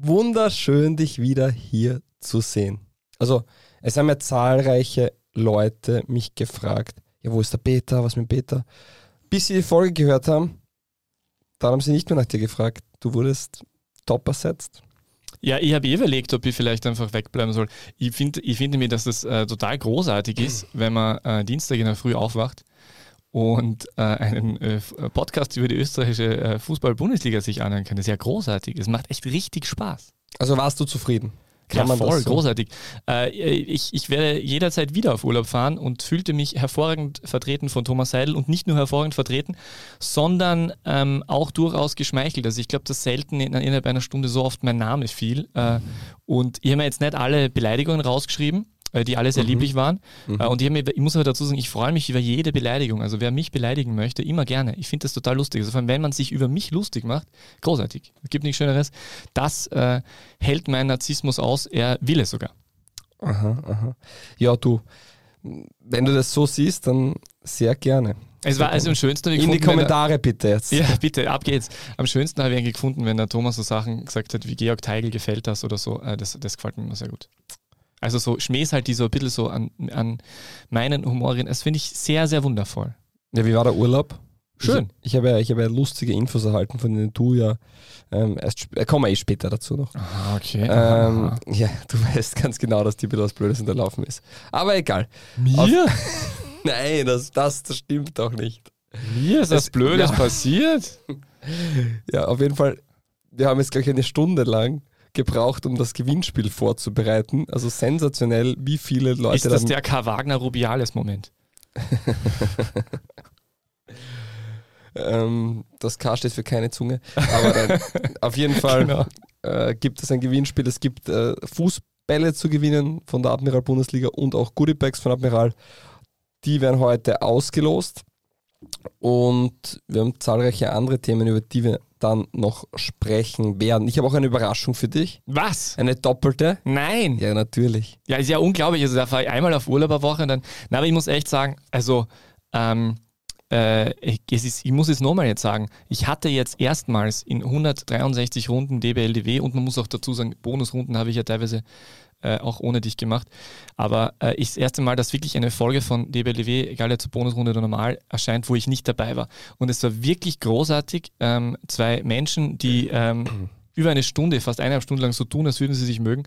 wunderschön, dich wieder hier zu sehen. Also, es haben ja zahlreiche Leute mich gefragt, ja, wo ist der Peter, was mit Peter? Bis sie die Folge gehört haben, dann haben sie nicht mehr nach dir gefragt. Du wurdest top ersetzt. Ja, ich habe eh überlegt, ob ich vielleicht einfach wegbleiben soll. Ich finde ich find nämlich, dass das äh, total großartig ist, wenn man äh, Dienstag in der Früh aufwacht und äh, einen äh, Podcast über die österreichische äh, Fußball-Bundesliga sich anhören kann. Das ist ja großartig. Es macht echt richtig Spaß. Also warst du zufrieden? Kann ja, voll, so? großartig. Äh, ich, ich werde jederzeit wieder auf Urlaub fahren und fühlte mich hervorragend vertreten von Thomas Seidel und nicht nur hervorragend vertreten, sondern ähm, auch durchaus geschmeichelt. Also ich glaube, dass selten in, innerhalb einer Stunde so oft mein Name fiel. Äh, und ich habe mir jetzt nicht alle Beleidigungen rausgeschrieben, äh, die alle sehr mhm. lieblich waren. Mhm. Äh, und ich, mir, ich, muss aber dazu sagen, ich freue mich über jede Beleidigung. Also wer mich beleidigen möchte, immer gerne. Ich finde das total lustig. Also vor allem, wenn man sich über mich lustig macht, großartig. Es gibt nichts Schöneres. Das äh, hält mein Narzissmus aus. Er will es sogar. Aha, aha. Ja, du, wenn du das so siehst, dann sehr gerne. Es war also am schönsten. In gefunden, die Kommentare bitte jetzt. Ja, bitte, ab geht's. Am schönsten habe ich eigentlich gefunden, wenn der Thomas so Sachen gesagt hat, wie Georg Teigl gefällt das oder so. Äh, das, das gefällt mir immer sehr gut. Also so Schmähs halt, die so ein bisschen so an, an meinen Humor Das finde ich sehr, sehr wundervoll. Ja, wie war der Urlaub? Schön. Ich, ich habe ja, ich habe ja lustige Infos erhalten, von denen du ja ähm, erst äh, kommen wir eh später dazu noch. Ah, okay. Ähm, ja, du weißt ganz genau, dass ein bisschen was Blödes unterlaufen ist. Aber egal. Mir? Auf, Nein, das, das, das stimmt doch nicht. Mir ist das Blödes ja. passiert? Ja, auf jeden Fall. Wir haben jetzt gleich eine Stunde lang gebraucht, um das Gewinnspiel vorzubereiten. Also sensationell, wie viele Leute. Ist das der K. Wagner Rubiales-Moment? ähm, das K steht für keine Zunge. Aber dann, auf jeden Fall genau. äh, gibt es ein Gewinnspiel. Es gibt äh, Fußbälle zu gewinnen von der Admiral Bundesliga und auch Goodiebags von Admiral. Die werden heute ausgelost. Und wir haben zahlreiche andere Themen, über die wir dann noch sprechen werden. Ich habe auch eine Überraschung für dich. Was? Eine doppelte? Nein. Ja, natürlich. Ja, ist ja unglaublich. Also da fahre ich einmal auf Urlaub eine Woche und dann. Na, aber ich muss echt sagen, also ähm, äh, es ist, ich muss es nochmal jetzt sagen, ich hatte jetzt erstmals in 163 Runden DBLDW und man muss auch dazu sagen, Bonusrunden habe ich ja teilweise äh, auch ohne dich gemacht. Aber äh, ist das erste Mal, dass wirklich eine Folge von DBLW, egal jetzt Bonusrunde oder normal, erscheint, wo ich nicht dabei war. Und es war wirklich großartig. Ähm, zwei Menschen, die ähm, über eine Stunde, fast eineinhalb Stunden lang so tun, als würden sie sich mögen,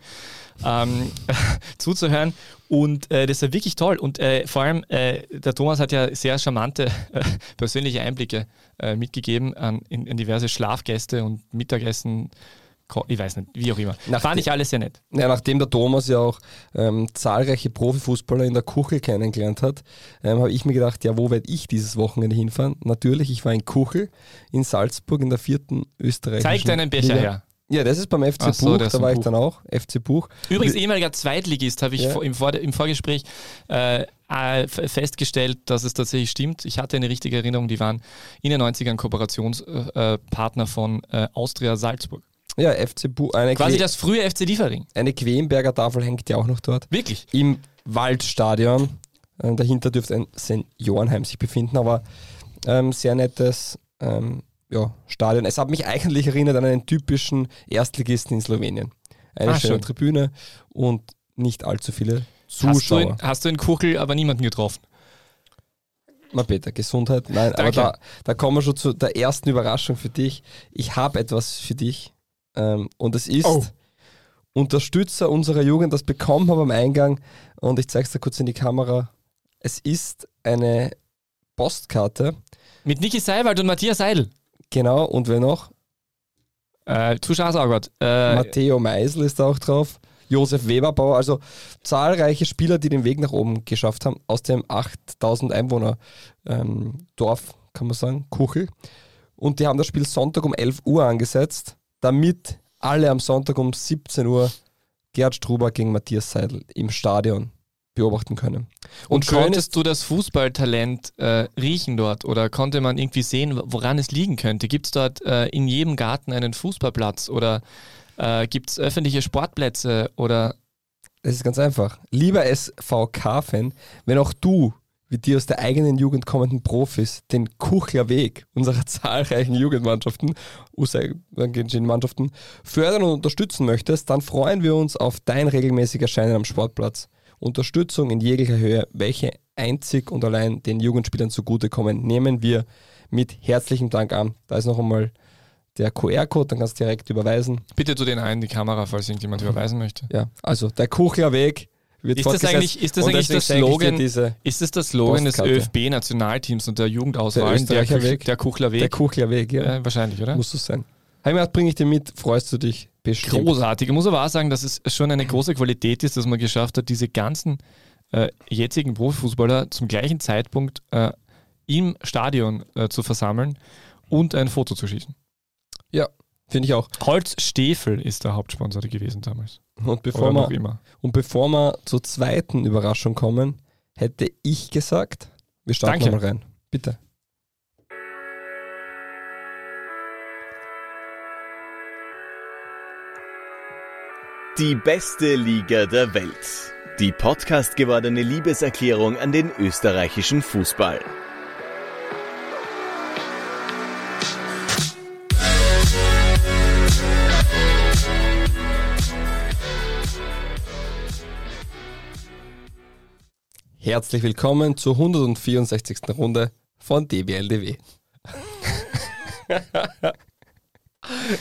ähm, zuzuhören. Und äh, das war wirklich toll. Und äh, vor allem, äh, der Thomas hat ja sehr charmante äh, persönliche Einblicke äh, mitgegeben an, in, in diverse Schlafgäste und Mittagessen ich weiß nicht, wie auch immer. Nach Fand ich alles sehr nett. Ja, nachdem der Thomas ja auch ähm, zahlreiche Profifußballer in der Kuchel kennengelernt hat, ähm, habe ich mir gedacht, ja, wo werde ich dieses Wochenende hinfahren? Natürlich, ich war in Kuchel in Salzburg in der vierten österreichischen Zeig deinen Becher Liga. her. Ja, das ist beim FC Ach Buch, da war ich dann auch, FC Buch. Übrigens, ehemaliger Zweitligist, habe ich ja. im, Vor im, Vorgespräch äh, äh festgestellt, dass es tatsächlich stimmt. Ich hatte eine richtige Erinnerung, die waren in den 90ern Kooperationspartner äh, von äh, Austria Salzburg. Ja, FC Bu eine Quasi das frühe FC Liefering. Eine Quenberger Tafel hängt ja auch noch dort. Wirklich? Im Waldstadion. Ähm, dahinter dürfte ein Seniorenheim sich befinden, aber ähm, sehr nettes ähm, ja, Stadion. Es hat mich eigentlich erinnert an einen typischen Erstligisten in Slowenien. Eine ah, schöne schön. Tribüne und nicht allzu viele Zuschauer. Hast du, in, hast du in Kuchel aber niemanden getroffen? Na Peter, Gesundheit. Nein, aber da, da kommen wir schon zu der ersten Überraschung für dich. Ich habe etwas für dich. Ähm, und es ist oh. Unterstützer unserer Jugend, das bekommen wir beim Eingang. Und ich zeige es dir kurz in die Kamera. Es ist eine Postkarte. Mit Niki Seiwald und Matthias Seidel. Genau, und wer noch? Äh, Zuschauer äh, Matteo Meisel ist da auch drauf. Josef Weberbauer, also zahlreiche Spieler, die den Weg nach oben geschafft haben, aus dem 8000 Einwohner ähm, Dorf, kann man sagen, Kuchel. Und die haben das Spiel Sonntag um 11 Uhr angesetzt damit alle am Sonntag um 17 Uhr Gerd Struber gegen Matthias Seidel im Stadion beobachten können. Und, und konntest du das Fußballtalent äh, riechen dort oder konnte man irgendwie sehen, woran es liegen könnte? Gibt es dort äh, in jedem Garten einen Fußballplatz oder äh, gibt es öffentliche Sportplätze oder? Es ist ganz einfach. Lieber SVK-Fan, wenn auch du wie die aus der eigenen Jugend kommenden Profis den Kuchler Weg unserer zahlreichen Jugendmannschaften, Mannschaften fördern und unterstützen möchtest, dann freuen wir uns auf dein regelmäßiges Erscheinen am Sportplatz. Unterstützung in jeglicher Höhe, welche einzig und allein den Jugendspielern zugutekommen, nehmen wir mit herzlichem Dank an. Da ist noch einmal der QR-Code, dann kannst du direkt überweisen. Bitte tu den ein, die Kamera, falls irgendjemand überweisen möchte. Ja, also der Kuchler Weg wird ist das eigentlich, ist das, eigentlich das Slogan, ist das das Slogan des ÖFB-Nationalteams und der Jugendauswahl? Der, der, Weg. der Kuchler Weg? Der Kuchler Weg, ja. ja wahrscheinlich, oder? Muss es sein. Heimat bringe ich dir mit, freust du dich bestimmt. Großartig. Ich muss aber auch sagen, dass es schon eine große Qualität ist, dass man geschafft hat, diese ganzen äh, jetzigen Profifußballer zum gleichen Zeitpunkt äh, im Stadion äh, zu versammeln und ein Foto zu schießen. Ja, finde ich auch. Holz Stefel ist der Hauptsponsor gewesen damals. Und bevor, wir, und bevor wir zur zweiten Überraschung kommen, hätte ich gesagt, wir starten mal rein. Bitte. Die beste Liga der Welt. Die Podcast gewordene Liebeserklärung an den österreichischen Fußball. Herzlich willkommen zur 164. Runde von DBLDW.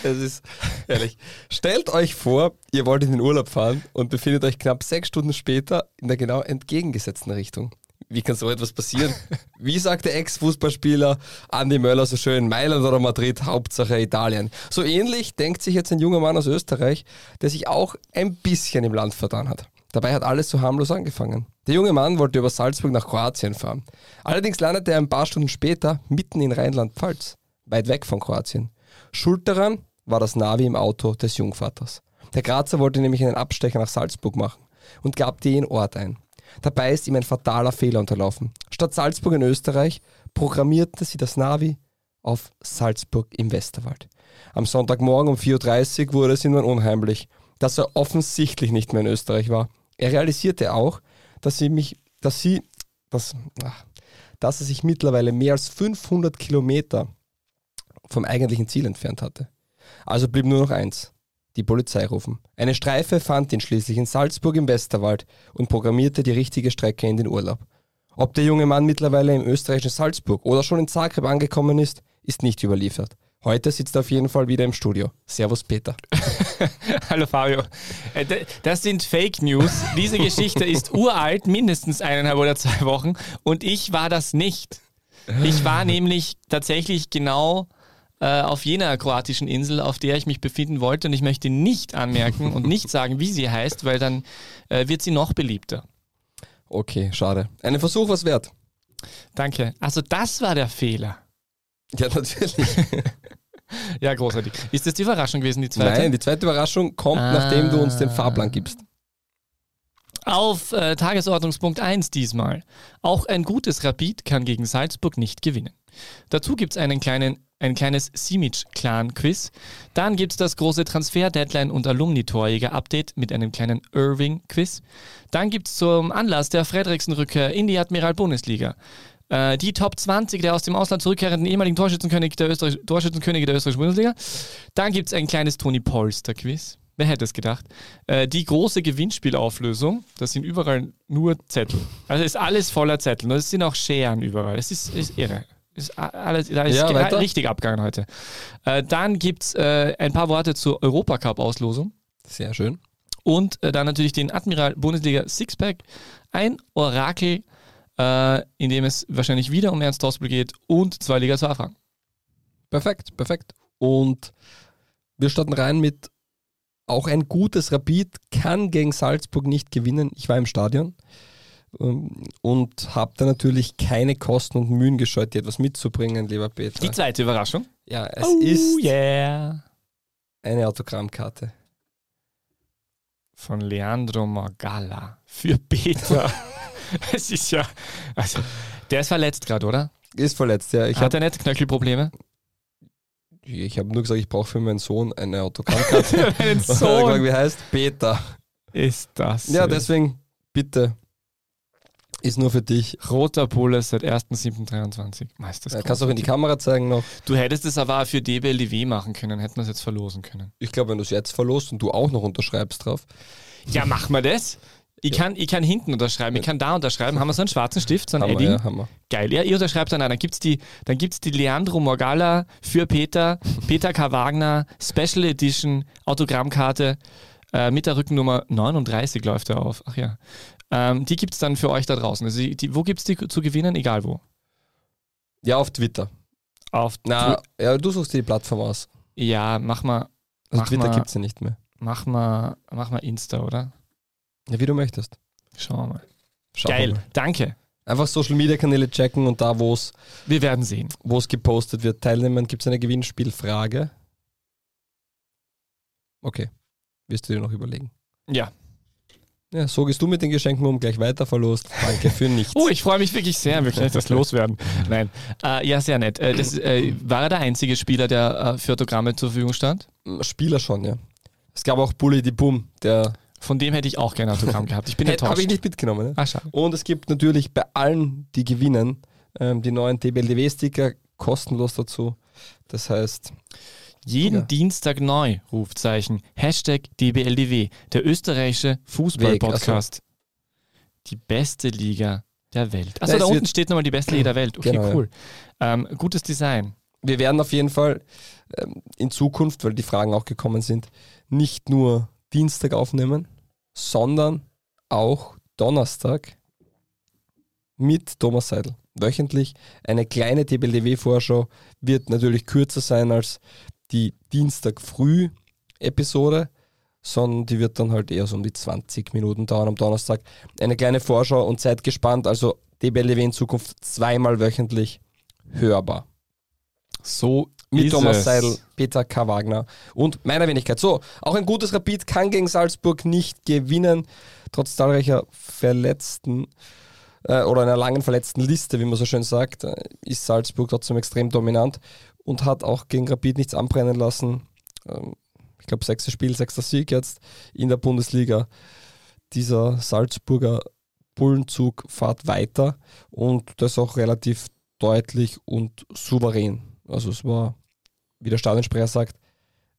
Es ist ehrlich. Stellt euch vor, ihr wollt in den Urlaub fahren und befindet euch knapp sechs Stunden später in der genau entgegengesetzten Richtung. Wie kann so etwas passieren? Wie sagt der Ex-Fußballspieler Andi Möller so schön, Mailand oder Madrid, Hauptsache Italien. So ähnlich denkt sich jetzt ein junger Mann aus Österreich, der sich auch ein bisschen im Land vertan hat. Dabei hat alles so harmlos angefangen. Der junge Mann wollte über Salzburg nach Kroatien fahren. Allerdings landete er ein paar Stunden später mitten in Rheinland-Pfalz, weit weg von Kroatien. Schuld daran war das Navi im Auto des Jungvaters. Der Grazer wollte nämlich einen Abstecher nach Salzburg machen und gab den Ort ein. Dabei ist ihm ein fataler Fehler unterlaufen. Statt Salzburg in Österreich programmierte sie das Navi auf Salzburg im Westerwald. Am Sonntagmorgen um 4.30 Uhr wurde es ihm dann unheimlich, dass er offensichtlich nicht mehr in Österreich war. Er realisierte auch, dass sie mich, dass sie, dass, ach, dass er sich mittlerweile mehr als 500 Kilometer vom eigentlichen Ziel entfernt hatte. Also blieb nur noch eins, die Polizei rufen. Eine Streife fand ihn schließlich in Salzburg im Westerwald und programmierte die richtige Strecke in den Urlaub. Ob der junge Mann mittlerweile im österreichischen Salzburg oder schon in Zagreb angekommen ist, ist nicht überliefert. Heute sitzt er auf jeden Fall wieder im Studio. Servus Peter. Hallo Fabio. Äh, das sind Fake News. Diese Geschichte ist uralt, mindestens eineinhalb oder zwei Wochen. Und ich war das nicht. Ich war nämlich tatsächlich genau äh, auf jener kroatischen Insel, auf der ich mich befinden wollte. Und ich möchte nicht anmerken und nicht sagen, wie sie heißt, weil dann äh, wird sie noch beliebter. Okay, schade. Ein Versuch was wert. Danke. Also das war der Fehler. Ja, natürlich. ja, großartig. Ist das die Überraschung gewesen, die zweite? Nein, die zweite Überraschung kommt, ah. nachdem du uns den Fahrplan gibst. Auf äh, Tagesordnungspunkt 1 diesmal. Auch ein gutes Rapid kann gegen Salzburg nicht gewinnen. Dazu gibt es einen kleinen ein kleines Simic-Clan-Quiz. Dann gibt es das große Transfer-Deadline- und Alumni-Torjäger-Update mit einem kleinen Irving-Quiz. Dann gibt es zum Anlass der Fredriksen-Rückkehr in die Admiral-Bundesliga äh, die Top 20 der aus dem Ausland zurückkehrenden ehemaligen Torschützenkönig der, Österreich Torschützenkönige der österreichischen Bundesliga. Dann gibt es ein kleines Tony Polster-Quiz. Wer hätte es gedacht? Äh, die große Gewinnspielauflösung, das sind überall nur Zettel. Also ist alles voller Zettel. Und es sind auch Scheren überall. Es ist, ist irre. Ist alles, da ist ja, richtig abgegangen heute. Äh, dann gibt es äh, ein paar Worte zur Europacup-Auslosung. Sehr schön. Und äh, dann natürlich den Admiral Bundesliga Sixpack. Ein Orakel, äh, in dem es wahrscheinlich wieder um Ernst Hausbüll geht und zwei Liga zu Anfang. Perfekt, perfekt. Und wir starten rein mit auch ein gutes Rapid kann gegen Salzburg nicht gewinnen. Ich war im Stadion. Ähm, und habe da natürlich keine Kosten und Mühen gescheut, dir etwas mitzubringen, lieber Peter. Die zweite Überraschung? Ja, es oh, ist yeah. eine Autogrammkarte. Von Leandro Morgalla für Peter. es ist ja, also, der ist verletzt gerade, oder? Ist verletzt, ja. Ich Hat er nicht Knöchelprobleme? Ich habe nur gesagt, ich brauche für meinen Sohn eine Autogrammkarte. Meinen Sohn? Wie heißt? Peter. Ist das? Ja, deswegen bitte Ist nur für dich. Roter Bulle seit 1.7.23. Meisters. Ja, kannst du auch in die Kamera zeigen noch. Du hättest es aber auch für DBLDW machen können, hätten wir es jetzt verlosen können. Ich glaube, wenn du es jetzt verlost und du auch noch unterschreibst drauf. Ja, mach mal das. Ich, kann, ich kann hinten unterschreiben, ich kann da unterschreiben. Haben wir so einen schwarzen Stift, so ein Haben wir, Edding? ja, haben wir. Geil. Ja, ihr unterschreibt dann, dann gibt's die, dann gibt's die Leandro Morgalla für Peter, Peter K. Wagner, Special Edition, Autogrammkarte äh, mit der Rückennummer 39 läuft er auf. Ach ja. Ähm, die gibt's dann für euch da draußen. Also die, die, wo gibt's die zu gewinnen? Egal wo. Ja, auf Twitter. Auf Na, ja, du suchst dir die Plattform aus. Ja, mach mal, Also Mach Twitter gibt es ja nicht mehr. mach mal, mach mal Insta, oder? Ja, wie du möchtest. Schauen wir mal. Schau Geil, mal. danke. Einfach Social Media Kanäle checken und da, wo es Wir werden sehen. wo es gepostet wird, teilnehmen. Gibt es eine Gewinnspielfrage? Okay. Wirst du dir noch überlegen. Ja. Ja, so gehst du mit den Geschenken um, gleich weiter verlost. Danke für nichts. Oh, ich freue mich wirklich sehr. Wir können das loswerden. Nein. Äh, ja, sehr nett. Äh, das, äh, war er der einzige Spieler, der äh, für Autogramme zur Verfügung stand? Spieler schon, ja. Es gab auch Bully die Boom, der Von dem hätte ich auch gerne ein Autogramm gehabt. Ich bin habe enttäuscht. ich nicht mitgenommen. Ne? Ah, schade. Und es gibt natürlich bei allen, die gewinnen, ähm, die neuen DBLDW-Sticker kostenlos dazu. Das heißt, Jeden Ja. Dienstag neu, Rufzeichen. Hashtag DBLDW, der österreichische Fußball-Podcast. Die beste Liga der Welt. Achso, Ja, da unten steht nochmal die beste Liga der Welt. Okay, Genau, ja. cool. Ähm, gutes Design. wir werden auf jeden Fall ähm, in Zukunft, weil die Fragen auch gekommen sind, nicht nur Dienstag aufnehmen, sondern auch Donnerstag mit Thomas Seidel. Wöchentlich eine kleine TBLDW-Vorschau wird natürlich kürzer sein als die Dienstag früh Episode, sondern die wird dann halt eher so um die 20 Minuten dauern am Donnerstag. Eine kleine Vorschau und seid gespannt. Also DBLDW in Zukunft zweimal wöchentlich hörbar So mit ist Thomas es. Seidel, Peter K. Wagner und meiner Wenigkeit. So, auch ein gutes Rapid kann gegen Salzburg nicht gewinnen, trotz zahlreicher Verletzten äh, oder einer langen verletzten Liste, wie man so schön sagt, äh, ist Salzburg trotzdem extrem dominant und hat auch gegen Rapid nichts anbrennen lassen. Ähm, ich glaube, sechstes Spiel, sechster Sieg jetzt in der Bundesliga. Dieser Salzburger Bullenzug fährt weiter und das auch relativ deutlich und souverän. Also es war, wie der Stadionsprecher sagt,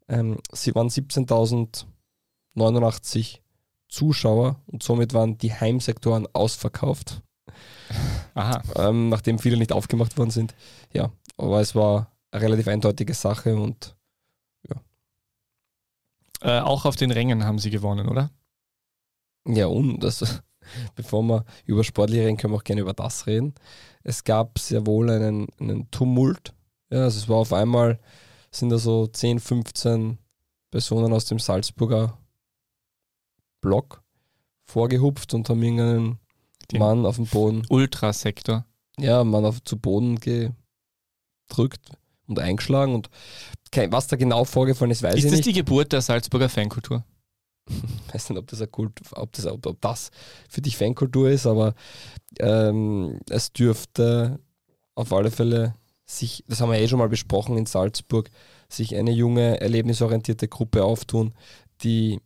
ähm, sie waren 17.089 Zuschauer und somit waren die Heimsektoren ausverkauft, Aha. ähm, nachdem viele nicht aufgemacht worden sind. Ja, aber es war eine relativ eindeutige Sache und Äh, auch auf den Rängen haben sie gewonnen, oder? Ja, und das, bevor wir über sportliche reden, können wir auch gerne über das reden. Es gab sehr wohl einen, einen Tumult. Ja, also es war auf einmal, sind da so 10, 15 Personen aus dem Salzburger Block vorgehupft und haben irgendeinen Den- Mann auf den Boden, Ultrasektor. ja, Mann auf, zu Boden gedrückt und eingeschlagen. Und kein, was da genau vorgefallen ist, weiß Ist ich das nicht. die Geburt der Salzburger Fankultur? weiß nicht, ob das, Kult, ob das, ob, ob das für dich Fankultur ist, aber ähm, es dürfte auf alle Fälle sich, das haben wir eh schon mal besprochen in Salzburg, sich eine junge, erlebnisorientierte Gruppe auftun, die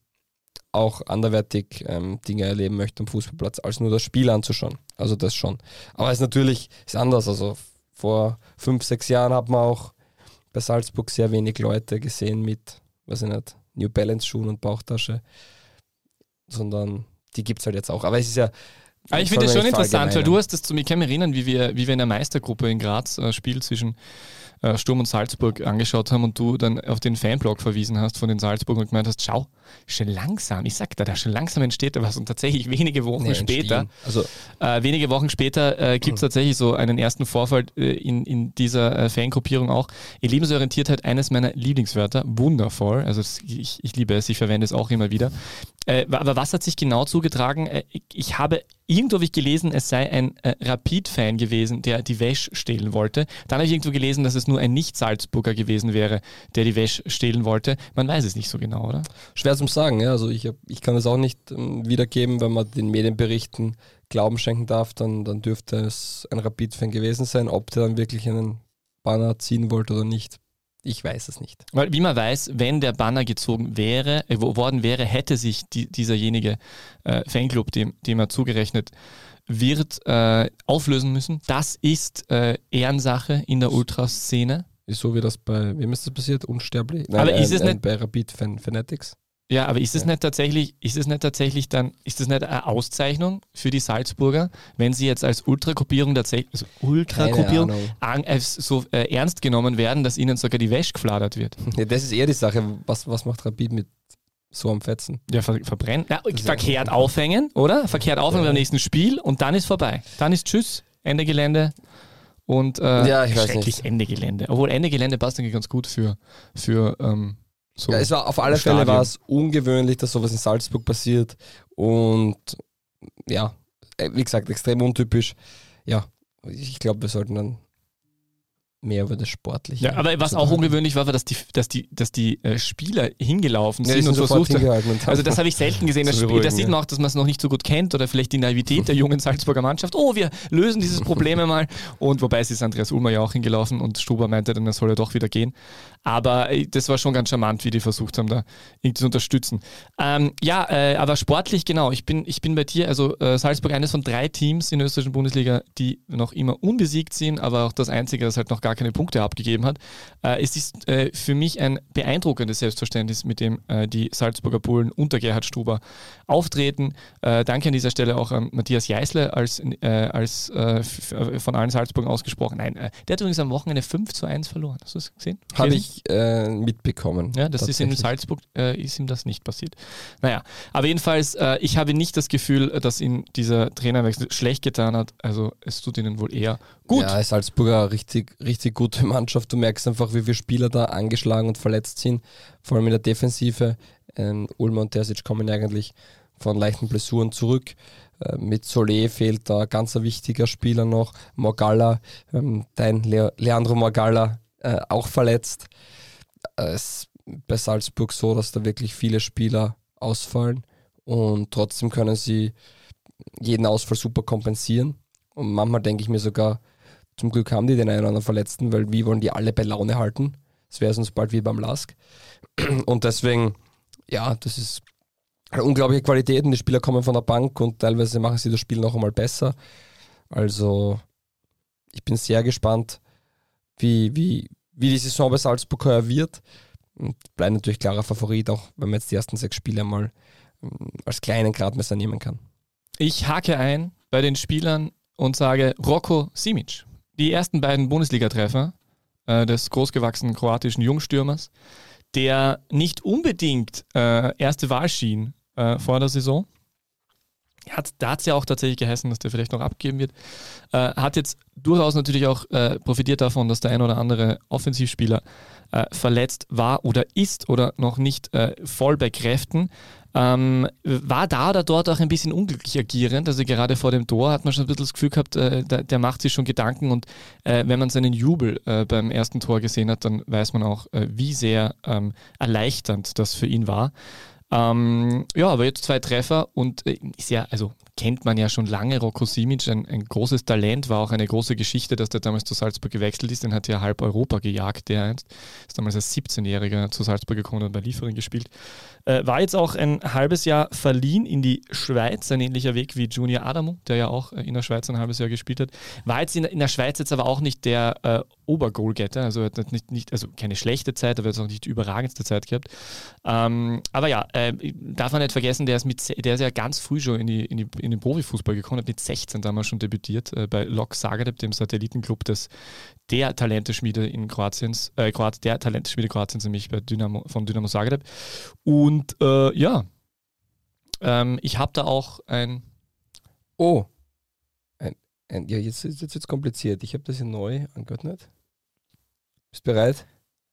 auch anderwertig ähm, Dinge erleben möchte am Fußballplatz, als nur das Spiel anzuschauen. Also das schon. Aber es ist natürlich ist anders. Also vor fünf, sechs Jahren hat man auch bei Salzburg sehr wenig Leute gesehen mit, weiß ich nicht, New Balance Schuhen und Bauchtasche, sondern die gibt es halt jetzt auch. Aber es ist ja. Aber Ah, ich finde das schon interessant, weil du hast das zu mir, ich kann mich erinnern, wie wir, wie wir in der Meistergruppe in Graz äh, Spiel zwischen äh, Sturm und Salzburg angeschaut haben und du dann auf den Fanblog verwiesen hast von den Salzburg und gemeint hast, schau, schon langsam, ich sag da, da schon langsam entsteht da was und tatsächlich wenige Wochen Nee, später. Also äh, wenige Wochen später äh, gibt es tatsächlich so einen ersten Vorfall äh, in, in dieser äh, Fangruppierung auch. Erlebnisorientiertheit, eines meiner Lieblingswörter, wundervoll, also ich, ich liebe es, ich verwende es auch immer wieder. Äh, aber was hat sich genau zugetragen? Ich habe, irgendwo habe ich gelesen, es sei ein äh, Rapid-Fan gewesen, der die Wäsche stehlen wollte. Dann habe ich irgendwo gelesen, dass es nur ein Nicht-Salzburger gewesen wäre, der die Wäsche stehlen wollte. Man weiß es nicht so genau, oder? schwer zum sagen, ja. Also ich, hab, ich kann es auch nicht ähm, wiedergeben, wenn man den Medienberichten Glauben schenken darf, dann, dann dürfte es ein Rapid-Fan gewesen sein. Ob der dann wirklich einen Banner ziehen wollte oder nicht, ich weiß es nicht. Weil, wie man weiß, wenn der Banner gezogen wäre, äh, wo- worden wäre, hätte sich die, dieserjenige äh, Fanclub, dem, dem er zugerechnet wird äh, auflösen müssen. Das ist äh, Ehrensache in der Ultraszene. Ist so wie das bei, wem ist das passiert? Unsterblich? Aber ist es ein, nicht- Bei Rapid Fan Fanatics? Ja, aber ist es nicht tatsächlich, ist es nicht tatsächlich dann, ist das nicht eine Auszeichnung für die Salzburger, wenn sie jetzt als Ultrakopierung tatsächlich, also Ultrakopierung äh, so äh, ernst genommen werden, dass ihnen sogar die Wäsche gefladert wird? Ja, das ist eher die Sache. Was, was macht Rapid mit so am Fetzen? Ja, ver verbrennen. Ja, verkehrt aufhängen, oder? Verkehrt aufhängen Ja. beim nächsten Spiel und dann ist vorbei. Dann ist Tschüss, Ende Gelände. Und äh, Ja, schrecklich. Ende Gelände. Obwohl Ende Gelände passt eigentlich ganz gut für, für ähm, so. Ja, es war auf alle. Fälle war es ungewöhnlich, dass sowas in Salzburg passiert. Und ja, äh, wie gesagt, extrem untypisch. Ja, ich glaube, wir sollten dann mehr über das Sportliche. ja, aber was auch ungewöhnlich war, war, dass die, dass die, dass die äh, Spieler hingelaufen Ja, sind und sind sofort versucht haben. und Also das habe ich selten gesehen. Das, beruhigen, das sieht ja. man auch, dass man es noch nicht so gut kennt oder vielleicht die Naivität der jungen Salzburger Mannschaft. Oh, wir lösen dieses Problem einmal. Und wobei es ist Andreas Ulmer ja auch hingelaufen und Stuber meinte dann, er soll ja doch wieder gehen. Aber äh, das war schon ganz charmant, wie die versucht haben, da irgendwie zu unterstützen. Ähm, ja, äh, aber sportlich, genau. Ich bin, ich bin bei dir. Also äh, Salzburg eines von drei Teams in der österreichischen Bundesliga, die noch immer unbesiegt sind, aber auch das einzige, das halt noch gar keine Punkte abgegeben hat. Äh, es ist äh, für mich ein beeindruckendes Selbstverständnis, mit dem äh, die Salzburger Bullen unter Gerhard Stuber auftreten. Danke an dieser Stelle auch an Matthias Jeißle als, als von allen Salzburgern ausgesprochen. Nein, der hat übrigens am Wochenende 5 zu 1 verloren. Hast du das gesehen? Habe Gelesen? Ich äh, mitbekommen. Ja, das ist in. Salzburg, äh, ist ihm das nicht passiert. Naja, aber jedenfalls, äh, ich habe nicht das Gefühl, äh, dass ihn dieser Trainerwechsel schlecht getan hat. Also es tut ihnen wohl eher gut. Ja, Salzburger richtig, richtig gute Mannschaft. Du merkst einfach, wie viele Spieler da angeschlagen und verletzt sind, vor allem in der Defensive. Ähm, Ulmer und Terzic kommen eigentlich von leichten Blessuren zurück. Äh, mit Solé fehlt da ganz ein wichtiger Spieler noch. Morgalla, ähm, dein Le Leandro Morgalla, äh, auch verletzt. Äh, Es ist bei Salzburg so, dass da wirklich viele Spieler ausfallen und trotzdem können sie jeden Ausfall super kompensieren. Und manchmal denke ich mir sogar, zum Glück haben die den einen oder anderen Verletzten, weil wie wollen die alle bei Laune halten? Das wäre sonst bald wie beim Lask. Und deswegen, ja, das ist eine unglaubliche Qualität und die Spieler kommen von der Bank und teilweise machen sie das Spiel noch einmal besser. Also, ich bin sehr gespannt, wie, wie, wie die Saison bei Salzburg heuer wird. Und bleibt natürlich klarer Favorit, auch wenn man jetzt die ersten sechs Spiele mal ähm, als kleinen Gradmesser nehmen kann. Ich hake ein bei den Spielern und sage Rocco Simic. Die ersten beiden Bundesliga-Treffer äh, des großgewachsenen kroatischen Jungstürmers, der nicht unbedingt äh, erste Wahl schien äh, vor der Saison. Hat, da hat es ja auch tatsächlich geheißen, dass der vielleicht noch abgeben wird. Äh, hat jetzt durchaus natürlich auch äh, profitiert davon, dass der ein oder andere Offensivspieler äh, verletzt war oder ist oder noch nicht äh, voll bei Kräften. Ähm, war da oder dort auch ein bisschen unglücklich agierend. Also gerade vor dem Tor hat man schon ein bisschen das Gefühl gehabt, äh, der, der macht sich schon Gedanken und äh, wenn man seinen Jubel beim ersten Tor gesehen hat, dann weiß man auch, wie sehr ähm, erleichternd das für ihn war. Ähm, ja, aber jetzt zwei Treffer und äh, ist ja, also kennt man ja schon lange, Rocco Simic, ein, ein großes Talent, war auch eine große Geschichte, dass der damals zu Salzburg gewechselt ist, den hat ja halb Europa gejagt, der einst, ist damals als 17-Jähriger zu Salzburg gekommen und bei Liefering gespielt. Äh, war jetzt auch ein halbes Jahr verliehen in die Schweiz, ein ähnlicher Weg wie Junior Adamo, der ja auch äh, in der Schweiz ein halbes Jahr gespielt hat. War jetzt in, in der Schweiz jetzt aber auch nicht der äh, Obergoalgetter, also hat nicht, nicht, also keine schlechte Zeit, aber er hat auch nicht die überragendste Zeit gehabt. Ähm, aber ja, äh, darf man nicht vergessen, der ist, mit, der ist ja ganz früh schon in, die, in, die, in den Profifußball gekommen, hat mit 16 damals schon debütiert äh, bei Lok Zagreb, dem Satellitenclub des der Talenteschmiede in Kroatiens, äh, Kroat, der Talenteschmiede Kroatiens, nämlich bei Dynamo, von Dynamo Zagreb. Und äh, ja, ähm, ich habe da auch ein, Oh. Ein, ein, ja, jetzt, jetzt wird es kompliziert. Ich habe das hier neu angeordnet. Bist bereit?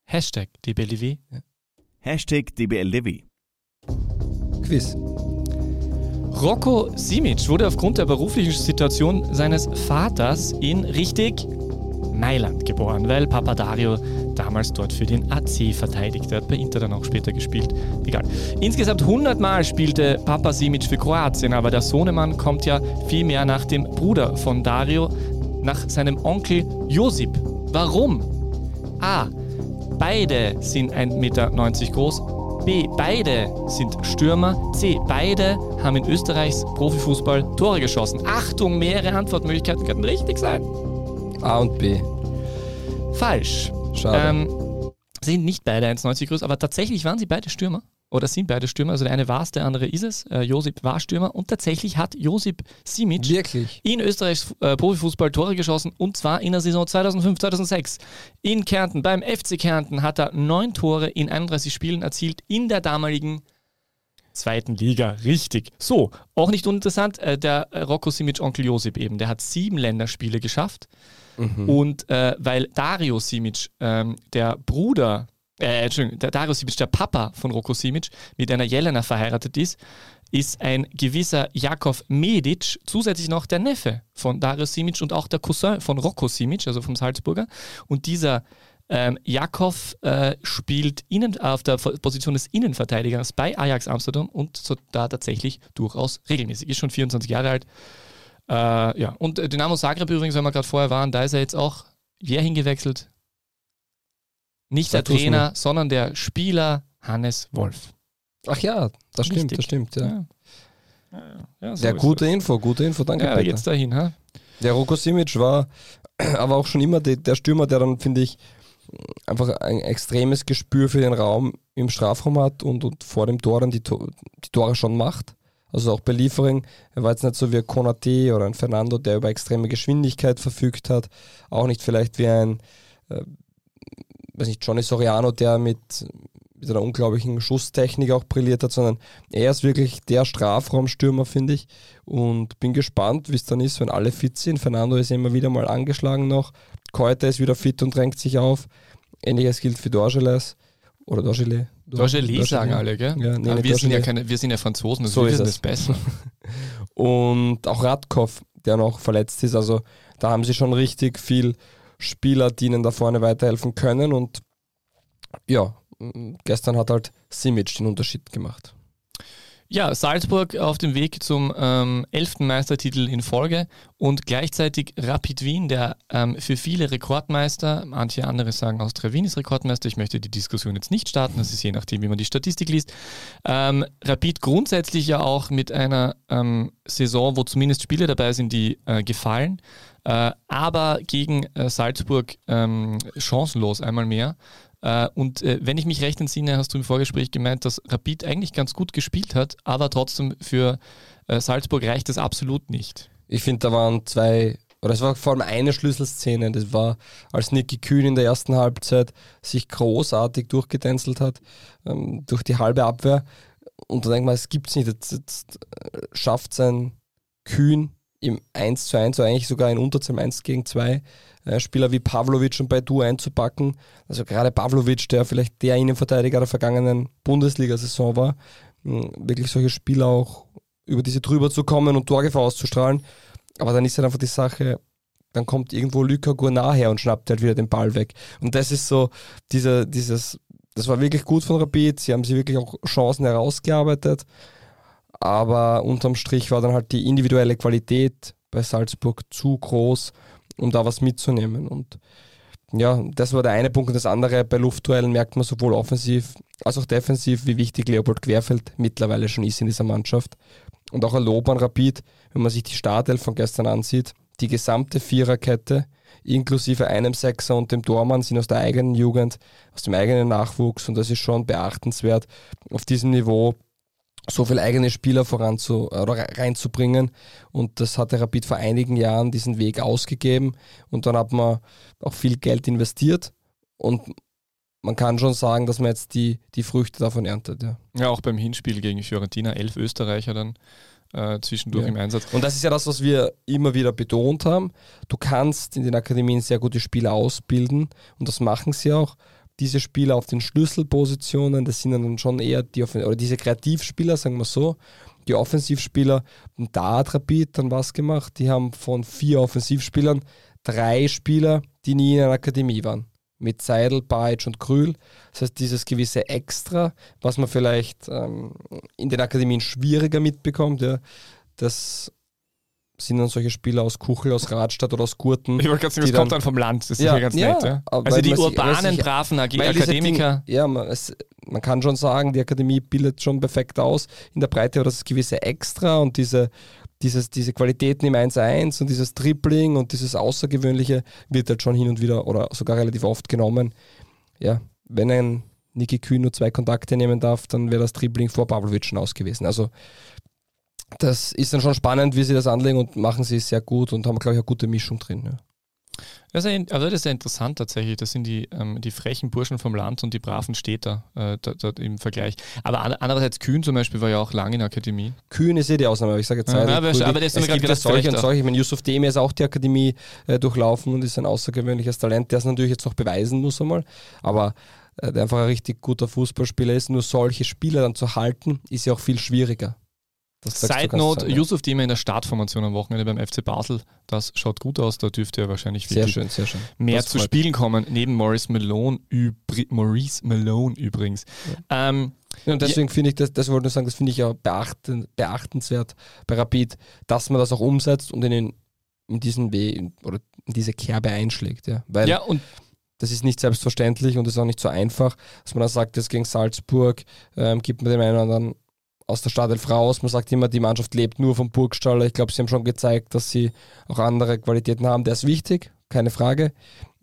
Hashtag DBLW. Hashtag DBLDW. Quiz. Rocco Simic wurde aufgrund der beruflichen Situation seines Vaters in richtig Mailand geboren, weil Papa Dario damals dort für den AC verteidigt hat, bei Inter dann auch später gespielt. Egal. Insgesamt 100 Mal spielte Papa Simic für Kroatien, aber der Sohnemann kommt ja vielmehr nach dem Bruder von Dario, nach seinem Onkel Josip. Warum? A. Beide sind 1,90 Meter groß. B. Beide sind Stürmer. C. Beide haben in Österreichs Profifußball Tore geschossen. Achtung, mehrere Antwortmöglichkeiten könnten richtig sein. A und B. Falsch. Schade. Ähm, sind nicht beide 1,90 groß, aber tatsächlich waren sie beide Stürmer. Oder sind beide Stürmer. Also der eine war es, der andere ist es. Äh, Josip war Stürmer. Und tatsächlich hat Josip Simic Wirklich? in Österreichs äh, Profifußball Tore geschossen und zwar in der Saison 2005-2006. In Kärnten, beim FC Kärnten hat er neun Tore in 31 Spielen erzielt in der damaligen zweiten Liga. Richtig. So, auch nicht uninteressant, äh, der Rocco Simic Onkel Josip eben, der hat sieben Länderspiele geschafft. Und äh, weil Dario Simic, ähm, der Bruder, äh, Entschuldigung, der Dario Simic, der Papa von Rocco Simic, mit einer Jelena verheiratet ist, ist ein gewisser Jakov Medic zusätzlich noch der Neffe von Dario Simic und auch der Cousin von Rocco Simic, also vom Salzburger. Und dieser ähm, Jakov äh, spielt innen, auf der Position des Innenverteidigers bei Ajax Amsterdam und so da tatsächlich durchaus regelmäßig. Ist schon 24 Jahre alt. Äh, ja, und äh, Dynamo Zagreb übrigens, wenn wir gerade vorher waren, da ist er jetzt auch wer hingewechselt? Nicht Sag der Trainer, sondern der Spieler Hannes Wolf. Ach ja, das stimmt, Richtig. das stimmt. Ja, Ja. Ja, so ja gute Info, gute Info, danke. Ja, da geht's dahin, ha? Der Roko Simic war aber auch schon immer de, der Stürmer, der dann, finde ich, einfach ein extremes Gespür für den Raum im Strafraum hat und, und vor dem Tor dann die, die Tore schon macht. Also auch bei Liefering, er war jetzt nicht so wie ein Konate oder ein Fernando, der über extreme Geschwindigkeit verfügt hat. Auch nicht vielleicht wie ein, äh, weiß nicht, Johnny Soriano, der mit, mit einer unglaublichen Schusstechnik auch brilliert hat, sondern er ist wirklich der Strafraumstürmer, finde ich. Und bin gespannt, wie es dann ist, wenn alle fit sind. Fernando ist immer wieder mal angeschlagen noch. Keuter ist wieder fit und drängt sich auf. Ähnliches gilt für Dorgeles. Oder Dorgelet. Dorgelet sagen alle, gell? Ja, nee, nicht wir, sind ja keine, wir sind ja Franzosen, also So wir ist es. das besser. Und auch Radkov, der noch verletzt ist. Also da haben sie schon richtig viel Spieler, die ihnen da vorne weiterhelfen können. Und ja, gestern hat halt Simic den Unterschied gemacht. Ja, Salzburg auf dem Weg zum ähm, elften Meistertitel in Folge und gleichzeitig Rapid Wien, der ähm, für viele Rekordmeister, manche andere sagen Austria Wien ist Rekordmeister, ich möchte die Diskussion jetzt nicht starten, das ist je nachdem, wie man die Statistik liest. Ähm, Rapid grundsätzlich ja auch mit einer ähm, Saison, wo zumindest Spiele dabei sind, die äh, gefallen, äh, aber gegen äh, Salzburg ähm, chancenlos einmal mehr. Äh, und äh, wenn ich mich recht entsinne, hast du im Vorgespräch gemeint, dass Rapid eigentlich ganz gut gespielt hat, aber trotzdem für äh, Salzburg reicht es absolut nicht. Ich finde, da waren zwei, oder es war vor allem eine Schlüsselszene. Das war, als Niki Kühn in der ersten Halbzeit sich großartig durchgetänzelt hat, ähm, durch die halbe Abwehr. Und da denkt man, es gibt's nicht. Jetzt, jetzt schafft sein Kühn im 1 zu 1, so eigentlich sogar in Unterzahl 1 gegen 2, äh, Spieler wie Pavlovic und Baidu einzupacken. Also gerade Pavlovic, der vielleicht der Innenverteidiger der vergangenen Bundesliga-Saison war, mh, wirklich solche Spieler auch über diese drüber zu kommen und Torgefahr auszustrahlen. Aber dann ist halt einfach die Sache, dann kommt irgendwo Luca Gournat her und schnappt halt wieder den Ball weg. Und das ist so, diese, dieses, das war wirklich gut von Rapid. Sie haben sich wirklich auch Chancen herausgearbeitet. Aber unterm Strich war dann halt die individuelle Qualität bei Salzburg zu groß, um da was mitzunehmen. Und ja, das war der eine Punkt. Und das andere, bei Luftduellen merkt man sowohl offensiv als auch defensiv, wie wichtig Leopold Querfeld mittlerweile schon ist in dieser Mannschaft. Und auch ein Lob an Rapid, wenn man sich die Startelf von gestern ansieht. Die gesamte Viererkette, inklusive einem Sechser und dem Tormann, sind aus der eigenen Jugend, aus dem eigenen Nachwuchs. Und das ist schon beachtenswert, auf diesem Niveau so viele eigene Spieler voranzu, oder reinzubringen. Und das hat der Rapid vor einigen Jahren diesen Weg ausgegeben. Und dann hat man auch viel Geld investiert. Und man kann schon sagen, dass man jetzt die, die Früchte davon erntet. Ja. Ja, auch beim Hinspiel gegen Fiorentina, elf Österreicher dann äh, zwischendurch Ja. im Einsatz. Und das ist ja das, was wir immer wieder betont haben. Du kannst in den Akademien sehr gute Spieler ausbilden und das machen sie auch. Diese Spieler auf den Schlüsselpositionen, das sind dann schon eher die, oder diese Kreativspieler, sagen wir so, die Offensivspieler. Und da hat Rapid dann was gemacht. Die haben von vier Offensivspielern drei Spieler, die nie in einer Akademie waren. Mit Seidel, Bajic und Krühl. Das heißt, dieses gewisse Extra, was man vielleicht ähm, in den Akademien schwieriger mitbekommt, ja, das sind dann solche Spieler aus Kuchel, aus Radstadt oder aus Gurten. Ich wollte gerade sagen, das kommt dann vom Land, das ist Ja, ganz ja, nett. Ja. Also die urbanen, sich- braven AG Akademiker. Dinge- ja, man, es, man kann schon sagen, die Akademie bildet schon perfekt aus in der Breite, aber das gewisse Extra und diese, dieses, diese Qualitäten im 1-1 und dieses Dribbling und dieses Außergewöhnliche wird halt schon hin und wieder oder sogar relativ oft genommen. Ja, wenn ein Niki Kühn nur zwei Kontakte nehmen darf, dann wäre das Dribbling vor Pavlovic schon aus gewesen. Also das ist dann schon spannend, wie sie das anlegen und machen sie sehr gut und haben, glaube ich, eine gute Mischung drin. Ja. Das ist ja, also das ist ja interessant tatsächlich. Das sind die, ähm, die frechen Burschen vom Land und die braven Städter äh, dort, dort im Vergleich. Aber an, andererseits Kühn zum Beispiel war ja auch lange in der Akademie. Kühn ist eh die Ausnahme, aber ich sage jetzt Ja, aber- aber das es gibt ja solche gedacht, und solche. Ich meine, Yusuf Demir ist auch die Akademie äh, durchlaufen und ist ein außergewöhnliches Talent, der es natürlich jetzt noch beweisen muss einmal, aber äh, der einfach ein richtig guter Fußballspieler ist. Nur solche Spieler dann zu halten, ist ja auch viel schwieriger. Side Note, ja. Yusuf Diemer in der Startformation am Wochenende beim FC Basel. Das schaut gut aus, da dürfte er wahrscheinlich Sehr schön, sehr schön. mehr Das zu Spielen kommen, neben Maurice Malone, übri Maurice Malone übrigens. Ähm, Ja, und deswegen finde ich, das, das wollte ich nur sagen, das finde ich ja beachten, beachtenswert bei Rapid, dass man das auch umsetzt und in, den, in diesen Weg oder in diese Kerbe einschlägt. Ja. Weil ja, und das ist nicht selbstverständlich und ist auch nicht so einfach, dass man dann sagt, jetzt gegen Salzburg ähm, gibt man dem einen oder anderen aus der Startelf raus. Man sagt immer, die Mannschaft lebt nur vom Burgstaller. Ich glaube, sie haben schon gezeigt, dass sie auch andere Qualitäten haben. Der ist wichtig, keine Frage.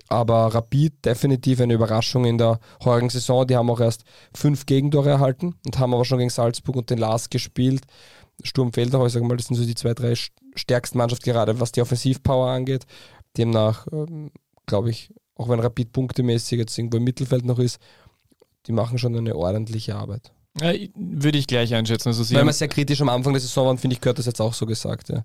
Aber Rapid definitiv eine Überraschung in der heurigen Saison. Die haben auch erst fünf Gegentore erhalten und haben aber schon gegen Salzburg und den Lars gespielt. Sturm Feldau, ich sage mal, das sind so die zwei, drei st- stärksten Mannschaften gerade, was die Offensivpower angeht. Demnach ähm, glaube ich, auch wenn Rapid punktemäßig jetzt irgendwo im Mittelfeld noch ist, die machen schon eine ordentliche Arbeit. Äh, würde ich gleich einschätzen. Also Weil wir sehr kritisch am Anfang der Saison waren, finde ich, gehört das jetzt auch so gesagt. Ja.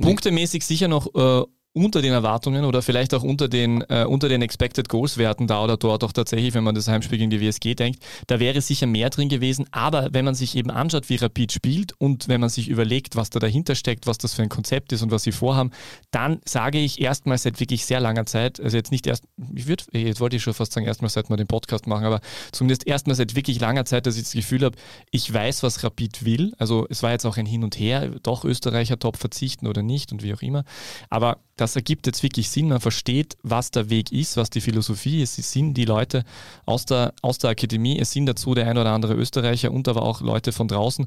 Punktemäßig sicher noch äh, unter den Erwartungen oder vielleicht auch unter den, äh, unter den Expected Goals Werten da oder dort auch tatsächlich, wenn man das Heimspiel gegen die WSG denkt, da wäre sicher mehr drin gewesen. Aber wenn man sich eben anschaut, wie Rapid spielt und wenn man sich überlegt, was da dahinter steckt, was das für ein Konzept ist und was sie vorhaben, dann sage ich erstmal seit wirklich sehr langer Zeit, also jetzt nicht erst, ich würde, jetzt wollte ich schon fast sagen, erstmal seit wir den Podcast machen, aber zumindest erstmal seit wirklich langer Zeit, dass ich das Gefühl habe, ich weiß, was Rapid will. Also es war jetzt auch ein Hin und Her, doch Österreicher top verzichten oder nicht und wie auch immer. Aber das ergibt jetzt wirklich Sinn. Man versteht, was der Weg ist, was die Philosophie ist. Es sind die Leute aus der, aus der Akademie, es sind dazu der ein oder andere Österreicher und aber auch Leute von draußen.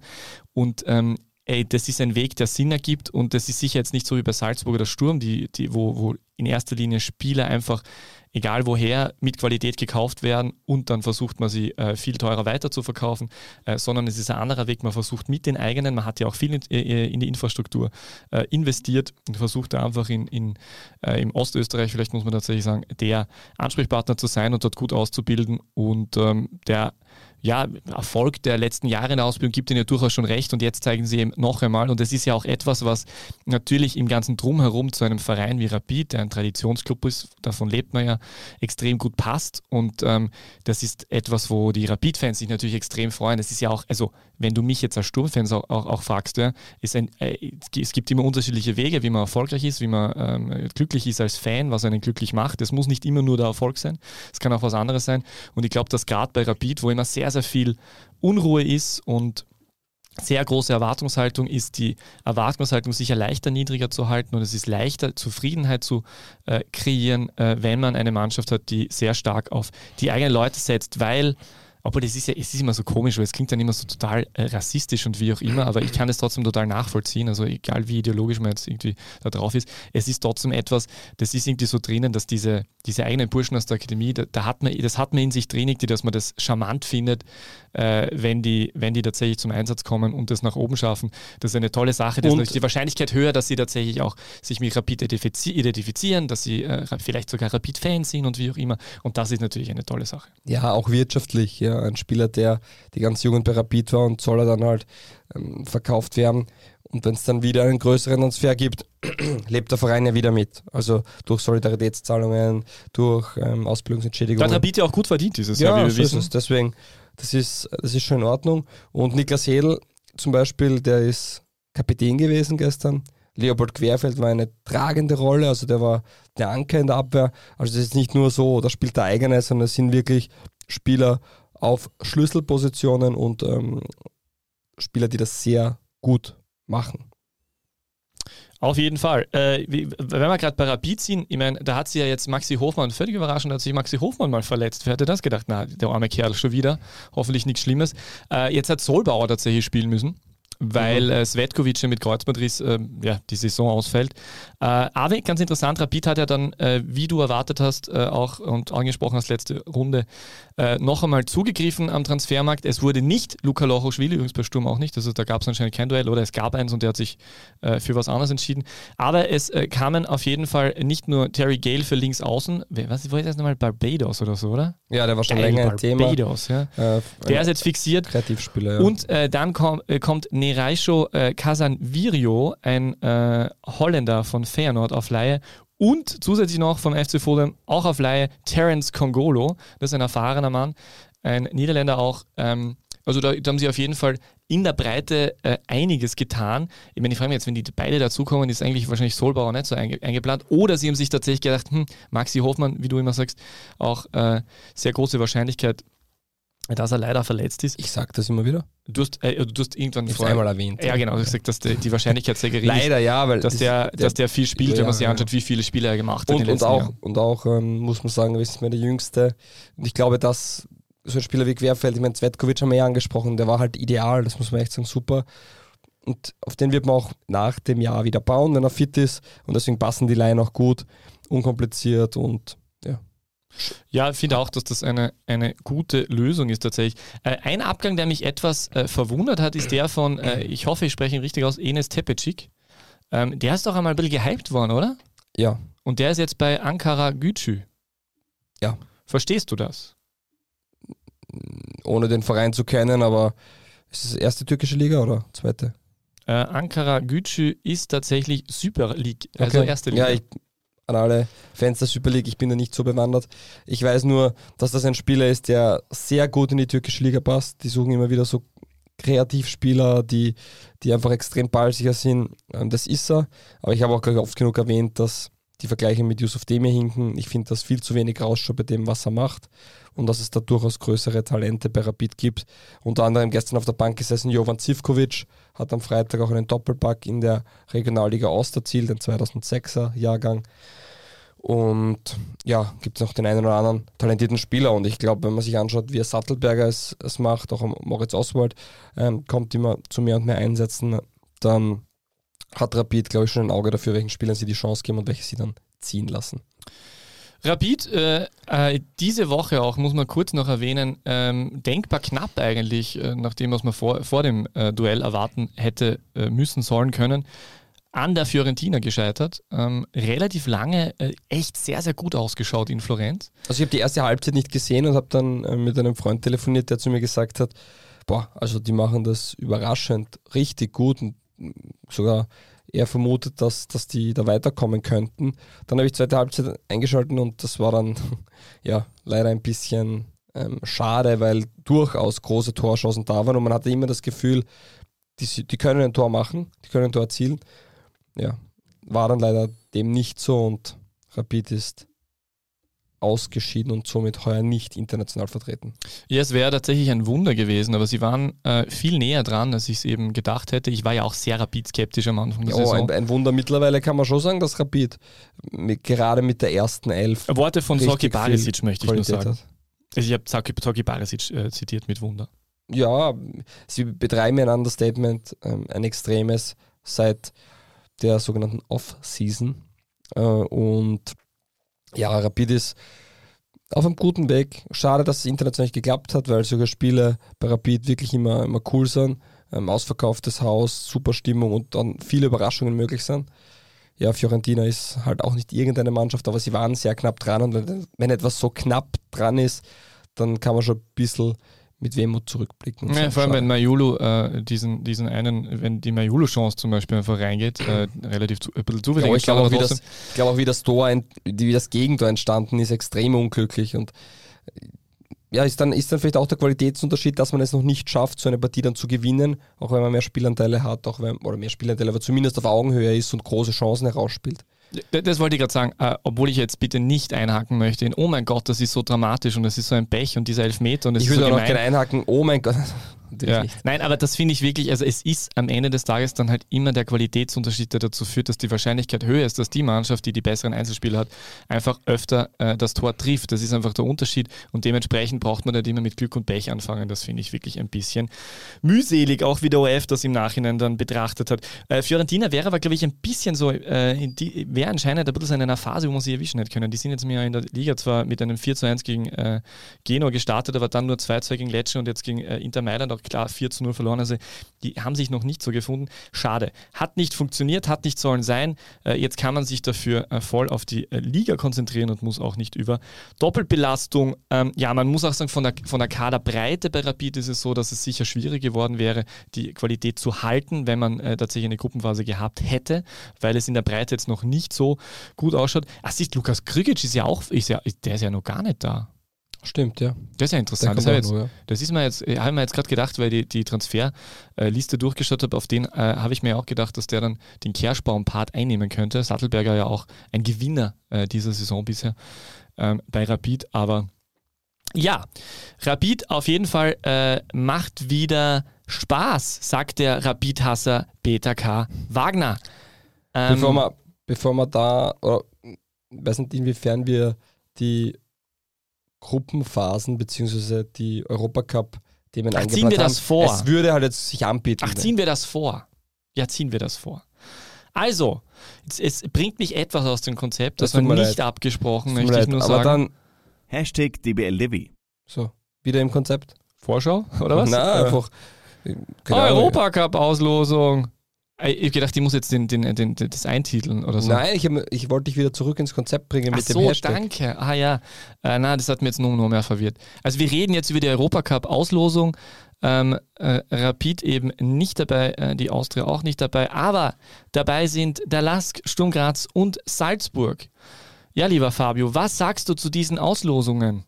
Und ähm, ey, das ist ein Weg, der Sinn ergibt und das ist sicher jetzt nicht so wie bei Salzburg oder Sturm, die, die, wo, wo in erster Linie Spieler einfach, egal woher, mit Qualität gekauft werden und dann versucht man sie äh, viel teurer weiter zu verkaufen, äh, sondern es ist ein anderer Weg. Man versucht mit den eigenen, man hat ja auch viel in, äh, in die Infrastruktur äh, investiert und versucht da einfach in, in, äh, im Ostösterreich, vielleicht muss man tatsächlich sagen, der Ansprechpartner zu sein und dort gut auszubilden und ähm, der ja, Erfolg der letzten Jahre in der Ausbildung gibt ihnen ja durchaus schon recht und jetzt zeigen sie eben noch einmal und das ist ja auch etwas, was natürlich im ganzen Drumherum zu einem Verein wie Rapid, der ein Traditionsclub ist, davon lebt man ja, extrem gut passt und ähm, das ist etwas, wo die Rapid-Fans sich natürlich extrem freuen. Das ist ja auch, also wenn du mich jetzt als Sturmfans auch, auch, auch fragst, ja, ein, äh, es gibt immer unterschiedliche Wege, wie man erfolgreich ist, wie man ähm, glücklich ist als Fan, was einen glücklich macht. Es muss nicht immer nur der Erfolg sein, es kann auch was anderes sein und ich glaube, dass gerade bei Rapid, wo immer sehr, sehr viel Unruhe ist und sehr große Erwartungshaltung ist die Erwartungshaltung sicher leichter niedriger zu halten und es ist leichter Zufriedenheit zu äh, kreieren, äh, wenn man eine Mannschaft hat, die sehr stark auf die eigenen Leute setzt, weil obwohl das ist ja, es ist immer so komisch, weil es klingt dann immer so total äh, rassistisch und wie auch immer, aber ich kann das trotzdem total nachvollziehen, also egal wie ideologisch man jetzt irgendwie da drauf ist, es ist trotzdem etwas, das ist irgendwie so drinnen, dass diese, diese eigenen Burschen aus der Akademie, da, da hat man, das hat man in sich drin, dass man das charmant findet, wenn, die, wenn die tatsächlich zum Einsatz kommen und das nach oben schaffen. Das ist eine tolle Sache, das ist Und- natürlich die Wahrscheinlichkeit höher, dass sie tatsächlich auch sich mit Rapid identifizi- identifizieren, dass sie äh, vielleicht sogar Rapid-Fans sind und wie auch immer und das ist natürlich eine tolle Sache. Ja, auch wirtschaftlich. Ja. Ein Spieler, der die ganze Jugend bei Rapid war und soll er dann halt ähm, verkauft werden. Und wenn es dann wieder einen größeren Transfer gibt, lebt der Verein ja wieder mit. Also durch Solidaritätszahlungen, durch ähm, Ausbildungsentschädigungen. Rapid ja auch gut verdient dieses Jahr, Ja, wie wir so ist wissen. es. Deswegen, das ist, das ist schon in Ordnung. Und Niklas Hedl zum Beispiel, der ist Kapitän gewesen gestern. Leopold Querfeld war eine tragende Rolle, also der war der Anker in der Abwehr. Also das ist nicht nur so, da spielt der eigene, sondern es sind wirklich Spieler auf Schlüsselpositionen und ähm, Spieler, die das sehr gut machen. Auf jeden Fall. Äh, wenn wir gerade bei Rapid sind, ich meine, da hat sie ja jetzt Maxi Hofmann, völlig überraschend, hat sich Maxi Hofmann mal verletzt. Wer hätte das gedacht? Na, der arme Kerl schon wieder. Hoffentlich nichts Schlimmes. Äh, jetzt hat Solbauer tatsächlich spielen müssen weil mhm. äh, Svetkovic mit Kreuzbandriss äh, ja, die Saison ausfällt. Äh, aber ganz interessant, Rapid hat ja dann, äh, wie du erwartet hast, äh, auch und angesprochen hast, letzte Runde, äh, noch einmal zugegriffen am Transfermarkt. Es wurde nicht Luka Lochoschwili, übrigens bei Sturm auch nicht, also da gab es anscheinend kein Duell oder es gab eins und der hat sich für was anderes entschieden. Aber es kamen auf jeden Fall nicht nur Terry Gale für links außen, was war das nochmal, Barbados oder so, oder? Ja, der war schon Geil, länger ein Thema. Barbados, ja. der ist jetzt fixiert. Kreativspieler, ja. Und dann komm, kommt ne Nereicho äh, Casanvirio, ein äh, Holländer von Feyenoord auf Laie und zusätzlich noch vom FC Fulham auch auf Laie Terence Congolo, das ist ein erfahrener Mann, ein Niederländer auch. Ähm, also da, da, haben sie auf jeden Fall in der Breite äh, einiges getan. Ich meine, ich frage mich jetzt, wenn die beide dazukommen, ist eigentlich wahrscheinlich Solbauer nicht so einge eingeplant. Oder sie haben sich tatsächlich gedacht, hm, Maxi Hofmann, wie du immer sagst, auch äh, sehr große Wahrscheinlichkeit, dass er leider verletzt ist. Ich sage das immer wieder. Du hast, äh, du hast irgendwann vor einmal erwähnt. Ja, genau. Du hast gesagt, dass die, die Wahrscheinlichkeit sehr gering ist. Leider, ja, weil dass der, der, dass der viel spielt, ja, wenn man sich anschaut, wie viele Spiele er gemacht hat. Und, und auch, Jahren. und auch ähm, muss man sagen, ist mir der Jüngste. Und ich glaube, dass so ein Spieler wie Querfeld, ich meine, Zvetkovic haben wir ja angesprochen, der war halt ideal, das muss man echt sagen, super. Und auf den wird man auch nach dem Jahr wieder bauen, wenn er fit ist. Und deswegen passen die Line auch gut, unkompliziert und ja. Ich finde auch, dass das eine, eine gute Lösung ist tatsächlich. Äh, ein Abgang, der mich etwas äh, verwundert hat, ist der von, äh, ich hoffe, ich spreche ihn richtig aus, Enes Tepecic. Ähm, der ist doch einmal ein bisschen gehypt worden, oder? Ja. Und der ist jetzt bei Ankara Gücü. Ja. Verstehst du das? Ohne den Verein zu kennen, aber ist es erste türkische Liga oder zweite? Äh, Ankara Gücü ist tatsächlich Super League, also okay. erste Liga. Ja, ich an alle Fans der Super League, ich bin da nicht so bewandert. Ich weiß nur, dass das ein Spieler ist, der sehr gut in die türkische Liga passt. Die suchen immer wieder so Kreativspieler, die, die einfach extrem ballsicher sind. Ähm, das ist er. Aber ich habe auch oft genug erwähnt, dass die Vergleiche mit Yusuf Demir hinken. Ich finde, dass viel zu wenig rausschaut bei dem, was er macht und dass es da durchaus größere Talente bei Rapid gibt. Unter anderem gestern auf der Bank gesessen Jovan Zivkovic, hat am Freitag auch einen Doppelpack in der Regionalliga Ost erzielt, den 2006er Jahrgang. Und ja, gibt es noch den einen oder anderen talentierten Spieler. Und ich glaube, wenn man sich anschaut, wie Sattelberger es, es macht, auch Moritz Oswald ähm, kommt immer zu mehr und mehr Einsätzen, dann hat Rapid, glaube ich, schon ein Auge dafür, welchen Spielern sie die Chance geben und welche sie dann ziehen lassen. Rapid, äh, äh, diese Woche auch, muss man kurz noch erwähnen, ähm, denkbar knapp eigentlich, äh, nachdem was man vor, vor dem äh, Duell erwarten hätte äh, müssen, sollen können, an der Fiorentina gescheitert. Ähm, relativ lange äh, echt sehr, sehr gut ausgeschaut in Florenz. Also ich habe die erste Halbzeit nicht gesehen und habe dann mit einem Freund telefoniert, der zu mir gesagt hat, boah, also die machen das überraschend richtig gut und sogar eher vermutet, dass, dass die da weiterkommen könnten. Dann habe ich zweite Halbzeit eingeschaltet und das war dann ja leider ein bisschen ähm, schade, weil durchaus große Torchancen da waren und man hatte immer das Gefühl, die, die können ein Tor machen, die können ein Tor erzielen. Ja, war dann leider dem nicht so und Rapid ist ausgeschieden und somit heuer nicht international vertreten. Ja, es wäre tatsächlich ein Wunder gewesen, aber sie waren äh, viel näher dran, als ich es eben gedacht hätte. Ich war ja auch sehr Rapid-skeptisch am Anfang der ja, Saison. Ein, ein, Wunder mittlerweile kann man schon sagen, dass Rapid mit, gerade mit der ersten Elf. Worte von Soki Barisic möchte ich Qualität nur sagen. Hat. Also ich habe Soki Barisic äh, zitiert mit Wunder. Ja, sie betreiben ein Understatement, ähm, ein extremes seit der sogenannten Off-Season. Äh, und ja, Rapid ist auf einem guten Weg. Schade, dass es international nicht geklappt hat, weil solche Spiele bei Rapid wirklich immer, immer cool sind. Ähm, ausverkauftes Haus, super Stimmung und dann viele Überraschungen möglich sind. Ja, Fiorentina ist halt auch nicht irgendeine Mannschaft, aber sie waren sehr knapp dran und wenn, wenn etwas so knapp dran ist, dann kann man schon ein bisschen mit Wehmut zurückblicken. Ja, vor allem, wenn Mayulu äh, diesen, diesen einen, wenn die Mayulu-Chance zum Beispiel einfach reingeht, äh, relativ zu, ein bisschen zufällig. Ja, ich glaube auch, wie das, glaub auch, wie das Tor, wie das Gegentor entstanden ist, extrem unglücklich und ja, ist dann, ist dann vielleicht auch der Qualitätsunterschied, dass man es noch nicht schafft, so eine Partie dann zu gewinnen, auch wenn man mehr Spielanteile hat, auch wenn, oder mehr Spielanteile, aber zumindest auf Augenhöhe ist und große Chancen herausspielt. Das wollte ich gerade sagen, äh, obwohl ich jetzt bitte nicht einhaken möchte in, oh mein Gott, das ist so dramatisch und das ist so ein Pech und dieser Elfmeter und das ich ist würde so auch noch gerne einhaken, oh mein Gott, natürlich Ja. nicht. Nein, aber das finde ich wirklich, also es ist am Ende des Tages dann halt immer der Qualitätsunterschied, der dazu führt, dass die Wahrscheinlichkeit höher ist, dass die Mannschaft, die die besseren Einzelspieler hat, einfach öfter äh, das Tor trifft. Das ist einfach der Unterschied und dementsprechend braucht man nicht immer mit Glück und Pech anfangen. Das finde ich wirklich ein bisschen mühselig, auch wie der OF das im Nachhinein dann betrachtet hat. Äh, Fiorentina wäre aber, glaube ich, ein bisschen so, äh, die- wäre anscheinend ein bisschen in einer Phase, wo man sie erwischen hätte können. Die sind jetzt mir in der Liga zwar mit einem 4 zu 1 gegen äh, Genua gestartet, aber dann nur 2 2 gegen Lecce und jetzt gegen äh, Inter Mailand auch klar 4 zu 0 verloren. Also die haben sich noch nicht so gefunden. Schade. Hat nicht funktioniert, hat nicht sollen sein. Äh, jetzt kann man sich dafür äh, voll auf die äh, Liga konzentrieren und muss auch nicht über Doppelbelastung. Ähm, ja, man muss auch sagen, von der, von der Kaderbreite bei Rapid ist es so, dass es sicher schwierig geworden wäre, die Qualität zu halten, wenn man tatsächlich eine Gruppenphase gehabt hätte, weil es in der Breite jetzt noch nicht so gut ausschaut. Ah, siehst, Lukas Krigic ist ja auch, ist ja, der ist ja noch gar nicht da. Stimmt, ja. Das ist ja interessant. Das, jetzt, noch, ja. das ist mir jetzt, habe ich mir jetzt gerade gedacht, weil die, die Transferliste durchgeschaut habe, auf den äh, habe ich mir auch gedacht, dass der dann den Kerschbaum-Part einnehmen könnte. Sattelberger ja auch ein Gewinner äh, dieser Saison bisher ähm, bei Rapid, aber ja, Rapid auf jeden Fall äh, macht wieder Spaß, sagt der Rapid-Hasser Peter K. Wagner. Ähm, Bevor wir, bevor wir da, oder, weiß nicht, inwiefern wir die Gruppenphasen bzw. die Europacup-Themen Ach, ziehen wir haben. das vor? Es würde halt jetzt sich anbieten. Ach, ziehen wir das vor? Ja, ziehen wir das vor. Also, es, es bringt mich etwas aus dem Konzept, das, Das war nicht leid. abgesprochen, möchte ich leid, nur aber sagen. dann, Hashtag DBLDevi. so, wieder im Konzept. Vorschau, oder was? Nein, Äh, einfach. Ahnung. Europacup-Auslosung. Äh, Ich habe gedacht, die muss jetzt den, den, den, das eintiteln oder so. Nein, ich, hab, ich wollte dich wieder zurück ins Konzept bringen Ach mit so, dem Hashtag. danke. Ah ja, äh, na, das hat mir jetzt nur, nur mehr verwirrt. Also wir reden jetzt über die Europacup-Auslosung. Ähm, äh, Rapid eben nicht dabei, äh, die Austria auch nicht dabei, aber dabei sind der Lask, Sturm Graz und Salzburg. Ja, lieber Fabio, was sagst du zu diesen Auslosungen?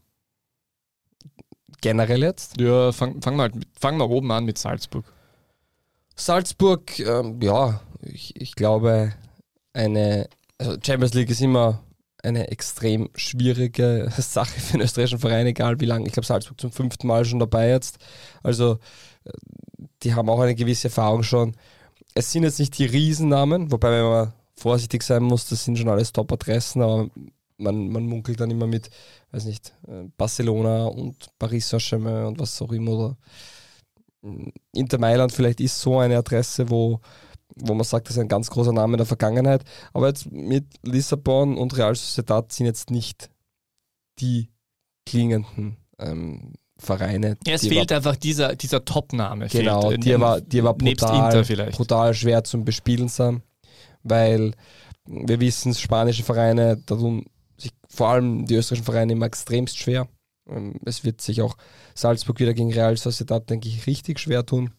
Generell jetzt. Ja, fang, fang, mal, fang mal oben an mit Salzburg. Salzburg, ähm, ja, ich, ich glaube, eine also Champions League ist immer eine extrem schwierige Sache für einen österreichischen Verein, egal wie lange. Ich glaube, Salzburg zum fünften Mal schon dabei jetzt. Also, äh, die haben auch eine gewisse Erfahrung schon. Es sind jetzt nicht die Riesennamen, wobei wenn man vorsichtig sein muss, das sind schon alles Top-Adressen, aber man, man munkelt dann immer mit, weiß nicht, äh, Barcelona und Paris Saint-Germain und was auch immer. Oder Inter Mailand vielleicht ist so eine Adresse, wo, wo man sagt, das ist ein ganz großer Name in der Vergangenheit. Aber jetzt mit Lissabon und Real Sociedad sind jetzt nicht die klingenden ähm, Vereine. Ja, es fehlt aber- einfach dieser, dieser Top-Name. Genau, fehlt, die war, die war brutal, brutal schwer zum Bespielen sein, weil wir wissen, spanische Vereine, da tun sich vor allem die österreichischen Vereine immer extremst schwer. Ähm, Es wird sich auch Salzburg wieder gegen Real Sociedad, denke ich, richtig schwer tun.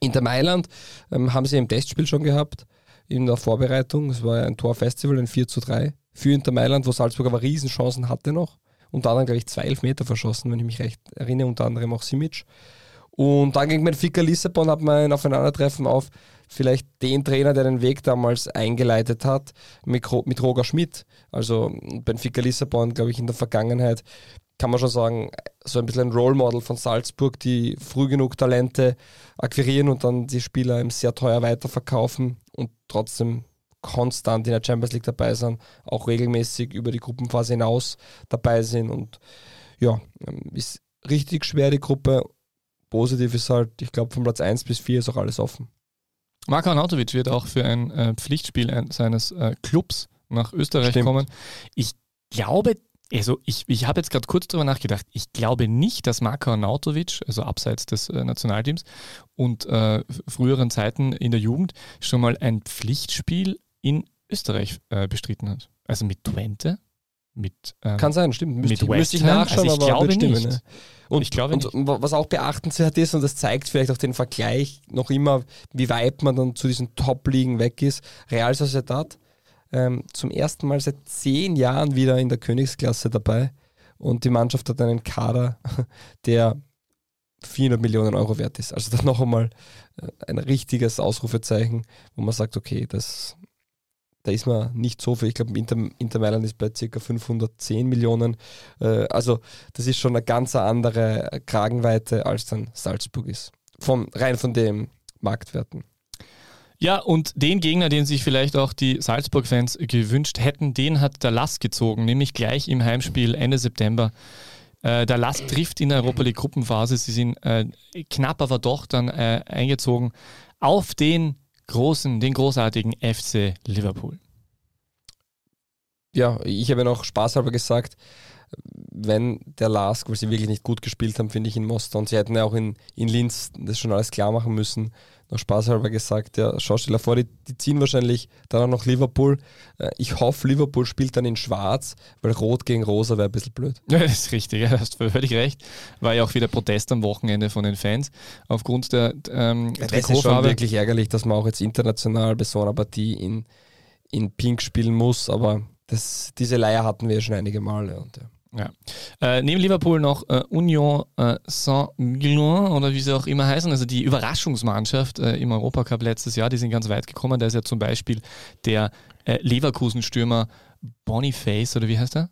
Inter Mailand ähm, haben sie im Testspiel schon gehabt, in der Vorbereitung. Es war ein Torfestival, ein 4 zu 3 für Inter Mailand, wo Salzburg aber Riesenchancen hatte noch. Unter anderem, glaube ich, zwei Elfmeter verschossen, wenn ich mich recht erinnere, unter anderem auch Simic. Und dann gegen Benfica Lissabon hat man ein Aufeinandertreffen auf vielleicht den Trainer, der den Weg damals eingeleitet hat, mit, mit Roger Schmidt. Also Benfica Lissabon, glaube ich, in der Vergangenheit kann man schon sagen, so ein bisschen ein Role Model von Salzburg, die früh genug Talente akquirieren und dann die Spieler eben sehr teuer weiterverkaufen und trotzdem konstant in der Champions League dabei sind, auch regelmäßig über die Gruppenphase hinaus dabei sind und ja, ist richtig schwer die Gruppe. Positiv ist halt, ich glaube, von Platz 1 bis 4 ist auch alles offen. Marko Arnautovic wird auch für ein äh, Pflichtspiel ein, seines äh, Clubs nach Österreich Stimmt. kommen. Ich glaube, also ich, ich habe jetzt gerade kurz drüber nachgedacht, ich glaube nicht, dass Marko Arnautovic, also abseits des äh, Nationalteams und äh, früheren Zeiten in der Jugend, schon mal ein Pflichtspiel in Österreich äh, bestritten hat. Also mit Twente, mit ähm, Kann sein, stimmt. Müsste, Mit ich- müsste ich nachschauen, Also ich aber glaube nicht. Ne? Und, Ich glaube und was auch beachtenswert ist, und das zeigt vielleicht auch den Vergleich noch immer, wie weit man dann zu diesen Top-Ligen weg ist. Real Sociedad ähm, zum ersten Mal seit zehn Jahren wieder in der Königsklasse dabei. Und die Mannschaft hat einen Kader, der 400 Millionen Euro wert ist. Also das noch einmal äh, ein richtiges Ausrufezeichen, wo man sagt, okay, das, da ist man nicht so viel. Ich glaube, Inter, Inter Mailand ist bei ca. 510 Millionen. Äh, also das ist schon eine ganz andere Kragenweite, als dann Salzburg ist. vom, rein von den Marktwerten. Ja, und den Gegner, den sich vielleicht auch die Salzburg-Fans gewünscht hätten, den hat der Lask gezogen, nämlich gleich im Heimspiel Ende September. Äh, der Lask trifft in der Europa League Gruppenphase. Sie sind äh, knapp, aber doch dann äh, eingezogen auf den großen, den großartigen FC Liverpool. Ja, ich habe ja noch spaßhalber gesagt, wenn der Lask, weil sie wirklich nicht gut gespielt haben, finde ich, in Mostar und sie hätten ja auch in, in Linz das schon alles klar machen müssen, noch spaßhalber gesagt, ja, Schausteller vor, die, die ziehen wahrscheinlich dann auch noch Liverpool. Äh, ich hoffe, Liverpool spielt dann in Schwarz, weil Rot gegen Rosa wäre ein bisschen blöd. Ja, das ist richtig, ja, hast völlig recht. War ja auch wieder Protest am Wochenende von den Fans aufgrund der ähm, ja, Das ist schon wirklich ärgerlich, dass man auch jetzt international bei so einer Partie in, in Pink spielen muss, aber das, diese Leier hatten wir ja schon einige Male. Und, ja. Ja. Äh, neben Liverpool noch äh, Union äh, Saint-Gilloin oder wie sie auch immer heißen, also die Überraschungsmannschaft äh, im Europacup letztes Jahr, die sind ganz weit gekommen. Da ist ja zum Beispiel der äh, Leverkusen-Stürmer Boniface oder wie heißt er?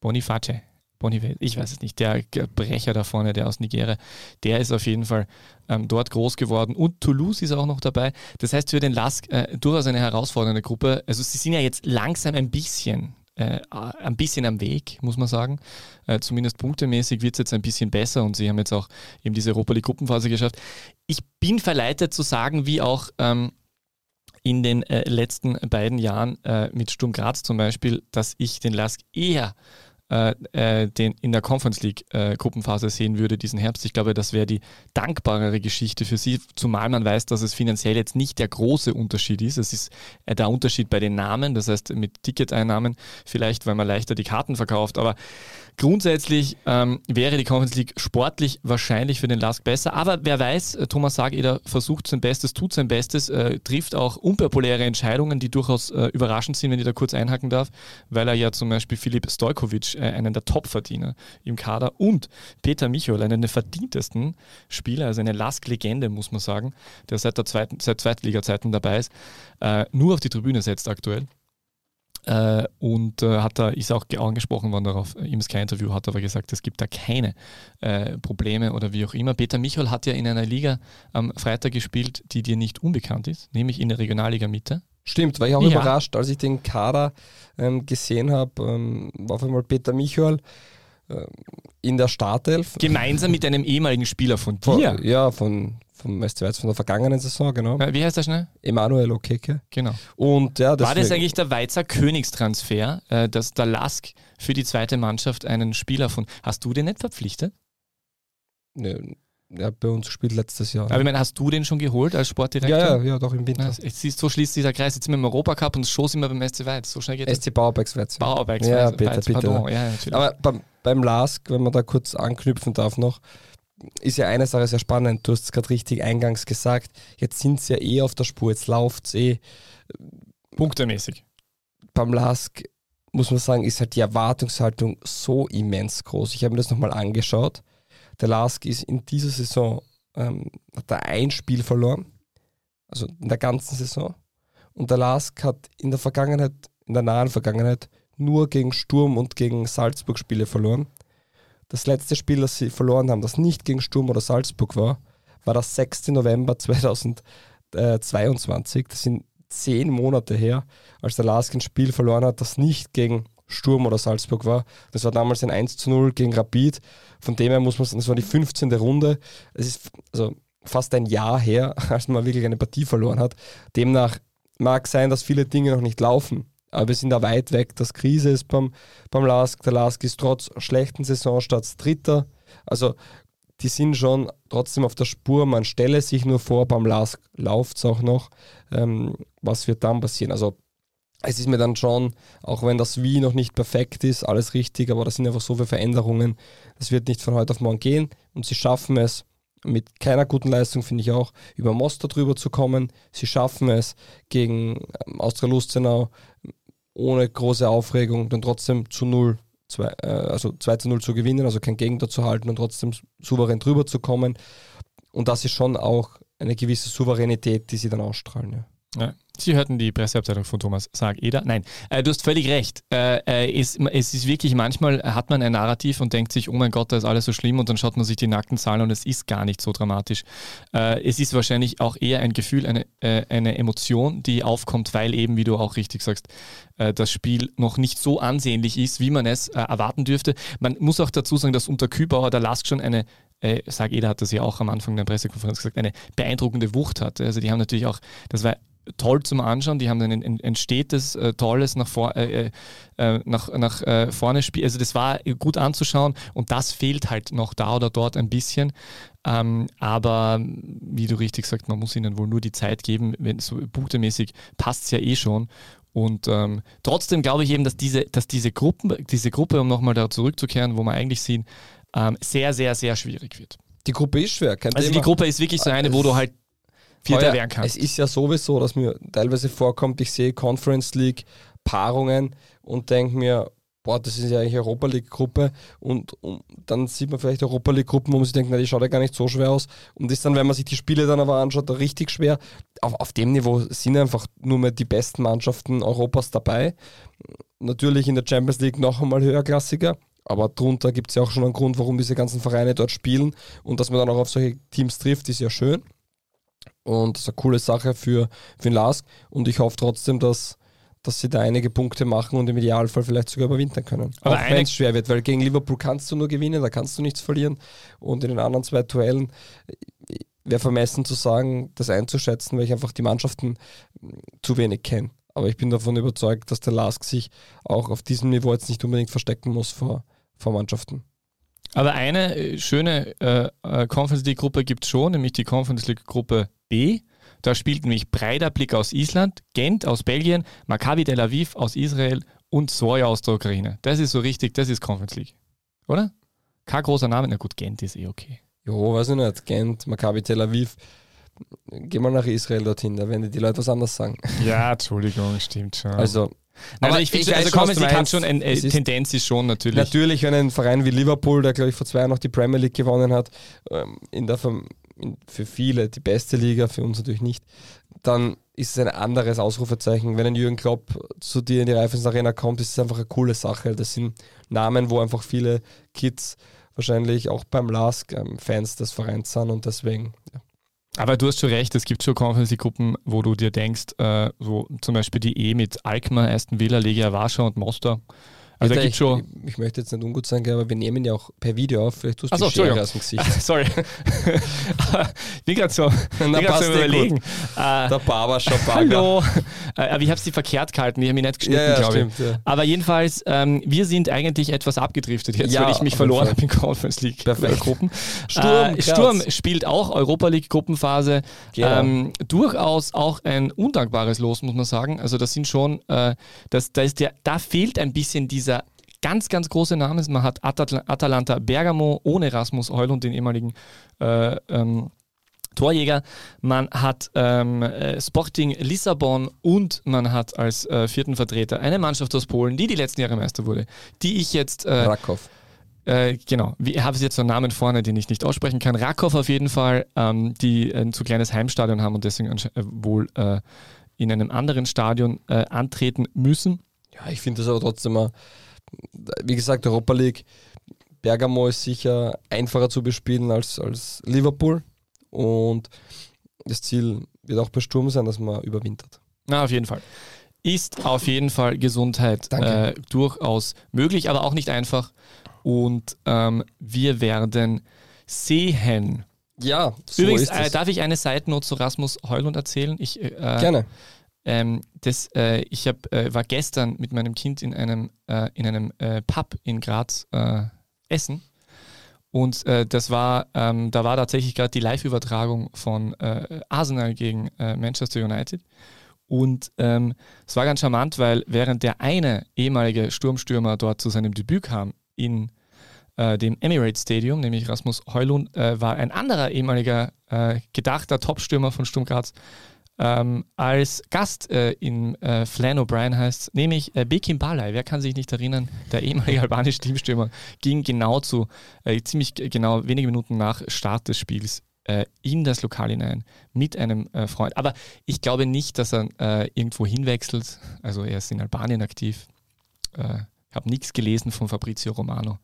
Boniface. Boniface, ich weiß es nicht, der Brecher da vorne, der aus Nigeria, der ist auf jeden Fall ähm, dort groß geworden und Toulouse ist auch noch dabei. Das heißt für den Lask äh, durchaus eine herausfordernde Gruppe. Also sie sind ja jetzt langsam ein bisschen äh, ein bisschen am Weg, muss man sagen. Äh, zumindest punktemäßig wird es jetzt ein bisschen besser und sie haben jetzt auch eben diese Europa League Gruppenphase geschafft. Ich bin verleitet zu sagen, wie auch ähm, in den äh, letzten beiden Jahren äh, mit Sturm Graz zum Beispiel, dass ich den Lask eher äh, äh, den in der Conference League äh, Gruppenphase sehen würde diesen Herbst. Ich glaube, das wäre die dankbarere Geschichte für sie, zumal man weiß, dass es finanziell jetzt nicht der große Unterschied ist. Es ist äh, der Unterschied bei den Namen, das heißt mit Ticketeinnahmen vielleicht, weil man leichter die Karten verkauft, aber Grundsätzlich ähm, wäre die Conference League sportlich wahrscheinlich für den Lask besser, aber wer weiß, äh, Thomas Sageder versucht sein Bestes, tut sein Bestes, äh, trifft auch unpopuläre Entscheidungen, die durchaus äh, überraschend sind, wenn ich da kurz einhaken darf, weil er ja zum Beispiel Filip Stojkovic, äh, einen der Top-Verdiener im Kader, und Peter Michol, einen der verdientesten Spieler, also eine Lask-Legende, muss man sagen, der seit der zweiten, seit Zweitliga-Zeiten dabei ist, äh, nur auf die Tribüne setzt aktuell. Äh, und äh, hat da, ist auch angesprochen worden darauf im Sky-Interview, hat aber gesagt, es gibt da keine äh, Probleme oder wie auch immer. Peter Michol hat ja in einer Liga am Freitag gespielt, die dir nicht unbekannt ist, nämlich in der Regionalliga Mitte. Stimmt, war ich auch ja. überrascht, als ich den Kader ähm, gesehen habe, ähm, war auf einmal Peter Michol äh, in der Startelf. Gemeinsam mit einem ehemaligen Spieler von dir. Von, ja, von, vom SC von der vergangenen Saison, genau. Wie heißt der schnell? Emanuel Okeke. Genau. Und, ja, War das eigentlich der Weizer Königstransfer, äh, dass der Lask für die zweite Mannschaft einen Spieler von. Hast du den nicht verpflichtet? Ne, hat bei uns gespielt letztes Jahr. Aber ich meine, hast du den schon geholt als Sportdirektor? Ja, ja, ja doch im Winter. Ja, siehst, so schließt dieser Kreis. Jetzt sind wir im Europacup und schon sind wir beim SC Weiz. So schnell geht SC Bauerbergs Weiz. Bauerbergs Ja, bitte, Weiz, bitte. Ja, Aber beim, beim Lask, wenn man da kurz anknüpfen darf noch, ist ja eine Sache sehr spannend. Du hast es gerade richtig eingangs gesagt. Jetzt sind sie ja eh auf der Spur, jetzt läuft es eh. Punktemäßig. Beim Lask muss man sagen, ist halt die Erwartungshaltung so immens groß. Ich habe mir das nochmal angeschaut. Der Lask ist in dieser Saison, ähm, hat er ein Spiel verloren, also in der ganzen Saison. Und der Lask hat in der Vergangenheit, in der nahen Vergangenheit, nur gegen Sturm und gegen Salzburg Spiele verloren. Das letzte Spiel, das sie verloren haben, das nicht gegen Sturm oder Salzburg war, war das 6. November 2022. Das sind zehn Monate her, als der Lask ein Spiel verloren hat, das nicht gegen Sturm oder Salzburg war. Das war damals ein 1 zu 0 gegen Rapid. Von dem her muss man sagen, das war die 15. Runde. Es ist also fast ein Jahr her, als man wirklich eine Partie verloren hat. Demnach mag sein, dass viele Dinge noch nicht laufen aber wir sind da weit weg, dass Krise ist beim, beim Lask. Der Lask ist trotz schlechten Saisonstarts Dritter. Also die sind schon trotzdem auf der Spur. Man stelle sich nur vor, beim Lask läuft es auch noch. Ähm, was wird dann passieren? Also es ist mir dann schon, auch wenn das Wie noch nicht perfekt ist, alles richtig, aber das sind einfach so viele Veränderungen. Das wird nicht von heute auf morgen gehen und sie schaffen es mit keiner guten Leistung, finde ich auch, über Mostar drüber zu kommen. Sie schaffen es gegen ähm, Austria Lustenau ohne große Aufregung dann trotzdem zu null, zwei, äh, also 2 zu 0 zu gewinnen, also kein Gegner zu halten und trotzdem souverän drüber zu kommen. Und das ist schon auch eine gewisse Souveränität, die sie dann ausstrahlen. Ja. Ja. Sie hörten die Presseabteilung von Thomas Sag. Nein, äh, du hast völlig recht. Äh, äh, es, es, ist wirklich, manchmal hat man ein Narrativ und denkt sich, oh mein Gott, da ist alles so schlimm und dann schaut man sich die nackten Zahlen und es ist gar nicht so dramatisch. Äh, es ist wahrscheinlich auch eher ein Gefühl, eine, äh, eine Emotion, die aufkommt, weil eben, wie du auch richtig sagst, äh, das Spiel noch nicht so ansehnlich ist, wie man es erwarten dürfte. Man muss auch dazu sagen, dass unter Kübauer der Lask schon eine Sag Eder hat das ja auch am Anfang der Pressekonferenz gesagt, eine beeindruckende Wucht hatte. Also die haben natürlich auch, das war toll zum Anschauen. Die haben dann ein, ein stetes, äh, tolles nach, vor, äh, äh, äh nach, nach äh, vorne Spiel. Also das war gut anzuschauen und das fehlt halt noch da oder dort ein bisschen. Ähm, aber wie du richtig sagst, man muss ihnen wohl nur die Zeit geben. Wenn so punktemäßig passt es ja eh schon. Und ähm, trotzdem glaube ich eben, dass diese, dass diese Gruppen, diese Gruppe, um nochmal da zurückzukehren, wo wir eigentlich sind, ähm, sehr, sehr, sehr schwierig wird. Die Gruppe ist schwer, kein Also Thema. die Gruppe ist wirklich so eine, wo du halt Vierter werden kann. Es ist ja sowieso, dass mir teilweise vorkommt, ich sehe Conference League Paarungen und denke mir, boah, das ist ja eigentlich Europa League Gruppe und, und, dann sieht man vielleicht Europa League Gruppen, wo man sich denkt, na, die schaut ja gar nicht so schwer aus und ist dann, wenn man sich die Spiele dann aber anschaut, richtig schwer. Auf, auf dem Niveau sind einfach nur mehr die besten Mannschaften Europas dabei. Natürlich in der Champions League noch einmal höherklassiger, aber drunter gibt es ja auch schon einen Grund, warum diese ganzen Vereine dort spielen und dass man dann auch auf solche Teams trifft, ist ja schön. Und das ist eine coole Sache für, für den Lask. Und ich hoffe trotzdem, dass, dass sie da einige Punkte machen und im Idealfall vielleicht sogar überwintern können. Aber Auch wenn es schwer wird, weil gegen Liverpool kannst du nur gewinnen, da kannst du nichts verlieren. Und in den anderen zwei Duellen wäre vermessen zu sagen, das einzuschätzen, weil ich einfach die Mannschaften zu wenig kenne. Aber ich bin davon überzeugt, dass der Lask sich auch auf diesem Niveau jetzt nicht unbedingt verstecken muss vor, vor Mannschaften. Aber eine äh, schöne äh, äh, Conference League-Gruppe gibt es schon, nämlich die Conference League-Gruppe B. Da spielt nämlich Breiterblick aus Island, Gent aus Belgien, Maccabi Tel Aviv aus Israel und Soja aus der Ukraine. Das ist so richtig, das ist Conference League. Oder? Kein großer Name, na gut, Gent ist eh okay. Jo, weiß ich nicht. Gent, Maccabi Tel Aviv. Geh mal nach Israel dorthin, da werden die Leute was anderes sagen. Ja, Entschuldigung, stimmt schon. Also, aber, ich finde, also Conference League hat schon eine äh, Tendenz ist schon natürlich. Natürlich, wenn ein Verein wie Liverpool, der glaube ich vor zwei Jahren noch die Premier League gewonnen hat, ähm, in der in, für viele die beste Liga, für uns natürlich nicht, dann ist es ein anderes Ausrufezeichen. Wenn ein Jürgen Klopp zu dir in die Reifens Arena kommt, ist es einfach eine coole Sache. Das sind Namen, wo einfach viele Kids wahrscheinlich auch beim LASK ähm, Fans des Vereins sind und deswegen, ja. Aber du hast schon recht, es gibt schon Conference-Gruppen, wo du dir denkst, äh, so zum Beispiel die E mit Alkmaar, Aston Villa, Legia Warschau und Mostar. Also ich, schon ich, möchte jetzt nicht ungut sein, aber wir nehmen ja auch per Video auf. Vielleicht tust du so, Schere aus dem Gesicht. Sorry. ich bin gerade so, bin so überlegen. Äh, Der Barbershop. Hallo. Äh, aber ich habe sie verkehrt gehalten, die haben mich nicht geschnitten, ja, ja, glaube ich. Ja. Aber jedenfalls, ähm, wir sind eigentlich etwas abgedriftet jetzt, weil ich mich verloren habe in Conference League Gruppen. Sturm, äh, Sturm spielt auch Europa League Gruppenphase. Genau. Ähm, durchaus auch ein undankbares Los, muss man sagen. Also das sind schon, äh, das, da, ist der, da fehlt ein bisschen dieser ganz, ganz große Namen. Man hat Atalanta Bergamo ohne Rasmus und den ehemaligen äh, ähm, Torjäger. Man hat ähm, äh, Sporting Lissabon und man hat als äh, vierten Vertreter eine Mannschaft aus Polen, die die letzten Jahre Meister wurde, die ich jetzt. Äh, Rakow. Äh, genau, ich habe jetzt so einen Namen vorne, den ich nicht aussprechen kann. Rakow auf jeden Fall, ähm, die ein zu kleines Heimstadion haben und deswegen äh, wohl in einem anderen Stadion antreten müssen. Ja, ich finde das aber trotzdem mal wie gesagt, Europa League, Bergamo ist sicher einfacher zu bespielen als, als Liverpool. Und das Ziel wird auch bei Sturm sein, dass man überwintert. Na, auf jeden Fall. Ist auf jeden Fall Gesundheit äh, durchaus möglich, aber auch nicht einfach. Und ähm, wir werden sehen. Ja, so Übrigens, äh, darf ich eine Seitennote zu Rasmus Heulund erzählen? Ich, äh, Gerne. Ähm, das, äh, ich hab, äh, war gestern mit meinem Kind in einem, äh, in einem äh, Pub in Graz äh, essen. Und äh, das war, ähm, da war tatsächlich gerade die Live-Übertragung von Arsenal gegen Manchester United. Und ähm, es war ganz charmant, weil während der eine ehemalige Sturmstürmer dort zu seinem Debüt kam in dem Emirates Stadium, nämlich Rasmus Heulund, war ein anderer ehemaliger gedachter Topstürmer von Sturm Graz, ähm, als Gast äh, in äh, Flan O'Brien heißt, nämlich äh, Bekim Balai. Wer kann sich nicht erinnern? Der ehemalige albanische Teamstürmer ging genau zu, äh, ziemlich genau wenige Minuten nach Start des Spiels äh, in das Lokal hinein mit einem äh, Freund. Aber ich glaube nicht, dass er äh, irgendwo hinwechselt. Also er ist in Albanien aktiv. Ich habe nichts gelesen von Fabrizio Romano.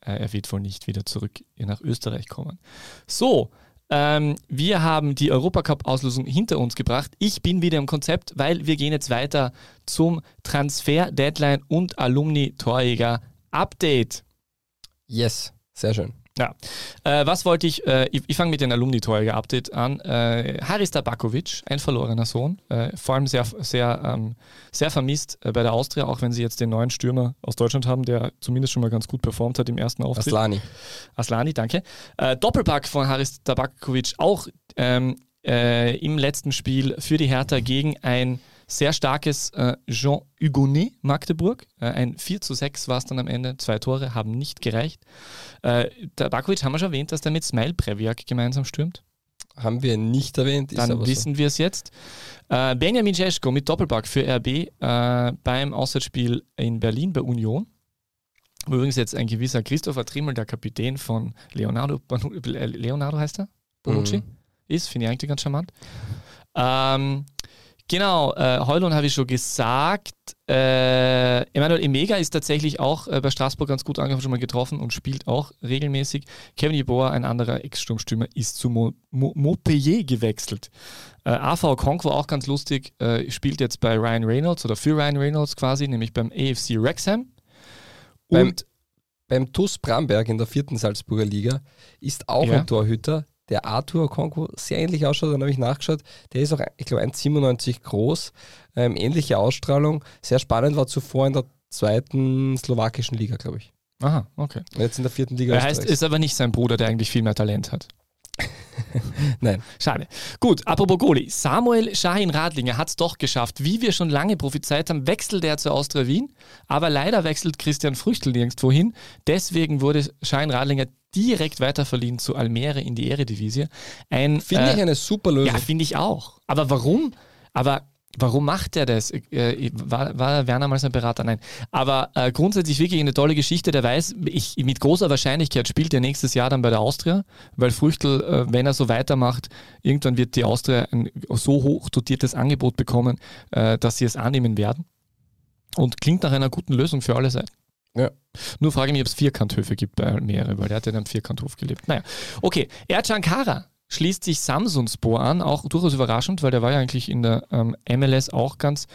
Er wird wohl nicht wieder zurück nach Österreich kommen. So, ähm, wir haben die Europacup-Auslosung hinter uns gebracht. Ich bin wieder im Konzept, weil wir gehen jetzt weiter zum Transfer-Deadline und Alumni-Torjäger-Update. Yes, sehr schön. Ja. Äh, was wollte ich, äh, ich, ich fange mit den Alumni-Torjäger-Update an. Äh, Haris Tabakovic, ein verlorener Sohn, äh, vor allem sehr, sehr, ähm, sehr vermisst äh, bei der Austria, auch wenn sie jetzt den neuen Stürmer aus Deutschland haben, der zumindest schon mal ganz gut performt hat im ersten Auftritt. Aslani. Aslani, danke. Äh, Doppelpack von Haris Tabakovic, auch ähm, äh, im letzten Spiel für die Hertha gegen ein sehr starkes äh, Jean Hugonet Magdeburg. Äh, ein 4 zu 6 war es dann am Ende. Zwei Tore haben nicht gereicht. Äh, Tabakovic haben wir schon erwähnt, dass der mit Smile Previak gemeinsam stürmt. Haben wir nicht erwähnt. Dann wissen wir es jetzt. Äh, Benjamin Jeschko mit Doppelpack für RB äh, beim Auswärtsspiel in Berlin bei Union. Übrigens jetzt ein gewisser Christopher Trimmel, der Kapitän von Leonardo, äh, Leonardo heißt er? Bonucci? Mhm. Ist, finde ich eigentlich ganz charmant. Ähm, genau, äh, Heulon habe ich schon gesagt. Äh, Emanuel Emega ist tatsächlich auch äh, bei Straßburg ganz gut angefangen, schon mal getroffen und spielt auch regelmäßig. Kevin Yeboah, ein anderer Ex-Sturmstürmer, ist zu Mo Mo Montpellier gewechselt. Äh, AV Conquo auch ganz lustig, äh, spielt jetzt bei Ryan Reynolds oder für Ryan Reynolds quasi, nämlich beim AFC Wrexham. Beim- Und Beim TuS Bramberg in der vierten Salzburger Liga ist auch Ja. ein Torhüter, der Arthur Konko sehr ähnlich ausschaut. Dann habe ich nachgeschaut. Der ist auch, ich glaube, 1,97 groß. Ähm, ähnliche Ausstrahlung. Sehr spannend war zuvor in der zweiten slowakischen Liga, glaube ich. aha, okay. Jetzt in der vierten Liga Er heißt, ist aber nicht sein Bruder, der eigentlich viel mehr Talent hat. Nein. Schade. Gut, apropos Goalie. Samuel Shahin Radlinger hat es doch geschafft. Wie wir schon lange prophezeit haben, wechselt er zur Austria Wien. Aber leider wechselt Christian Früchtel nirgendwo hin. Deswegen wurde Shahin Radlinger direkt weiterverliehen zu Almere in die Eredivisie. Ein, Finde äh, ich eine super Lösung. ja, finde ich auch. Aber warum? Aber warum macht er das? Äh, war, war Werner mal sein Berater? Nein. Aber äh, grundsätzlich wirklich eine tolle Geschichte. Der weiß, ich, mit großer Wahrscheinlichkeit spielt er nächstes Jahr dann bei der Austria, weil Früchtel, äh, wenn er so weitermacht, irgendwann wird die Austria ein so hoch dotiertes Angebot bekommen, äh, dass sie es annehmen werden. Und klingt nach einer guten Lösung für alle Seiten. Ja. Nur frage ich mich, ob es Vierkanthöfe gibt bei Almere, weil der hat ja in einem Vierkanthof gelebt. Naja, okay. Ercan Kara schließt sich Samsunspor an, auch durchaus überraschend, weil der war ja eigentlich in der ähm, MLS auch ganz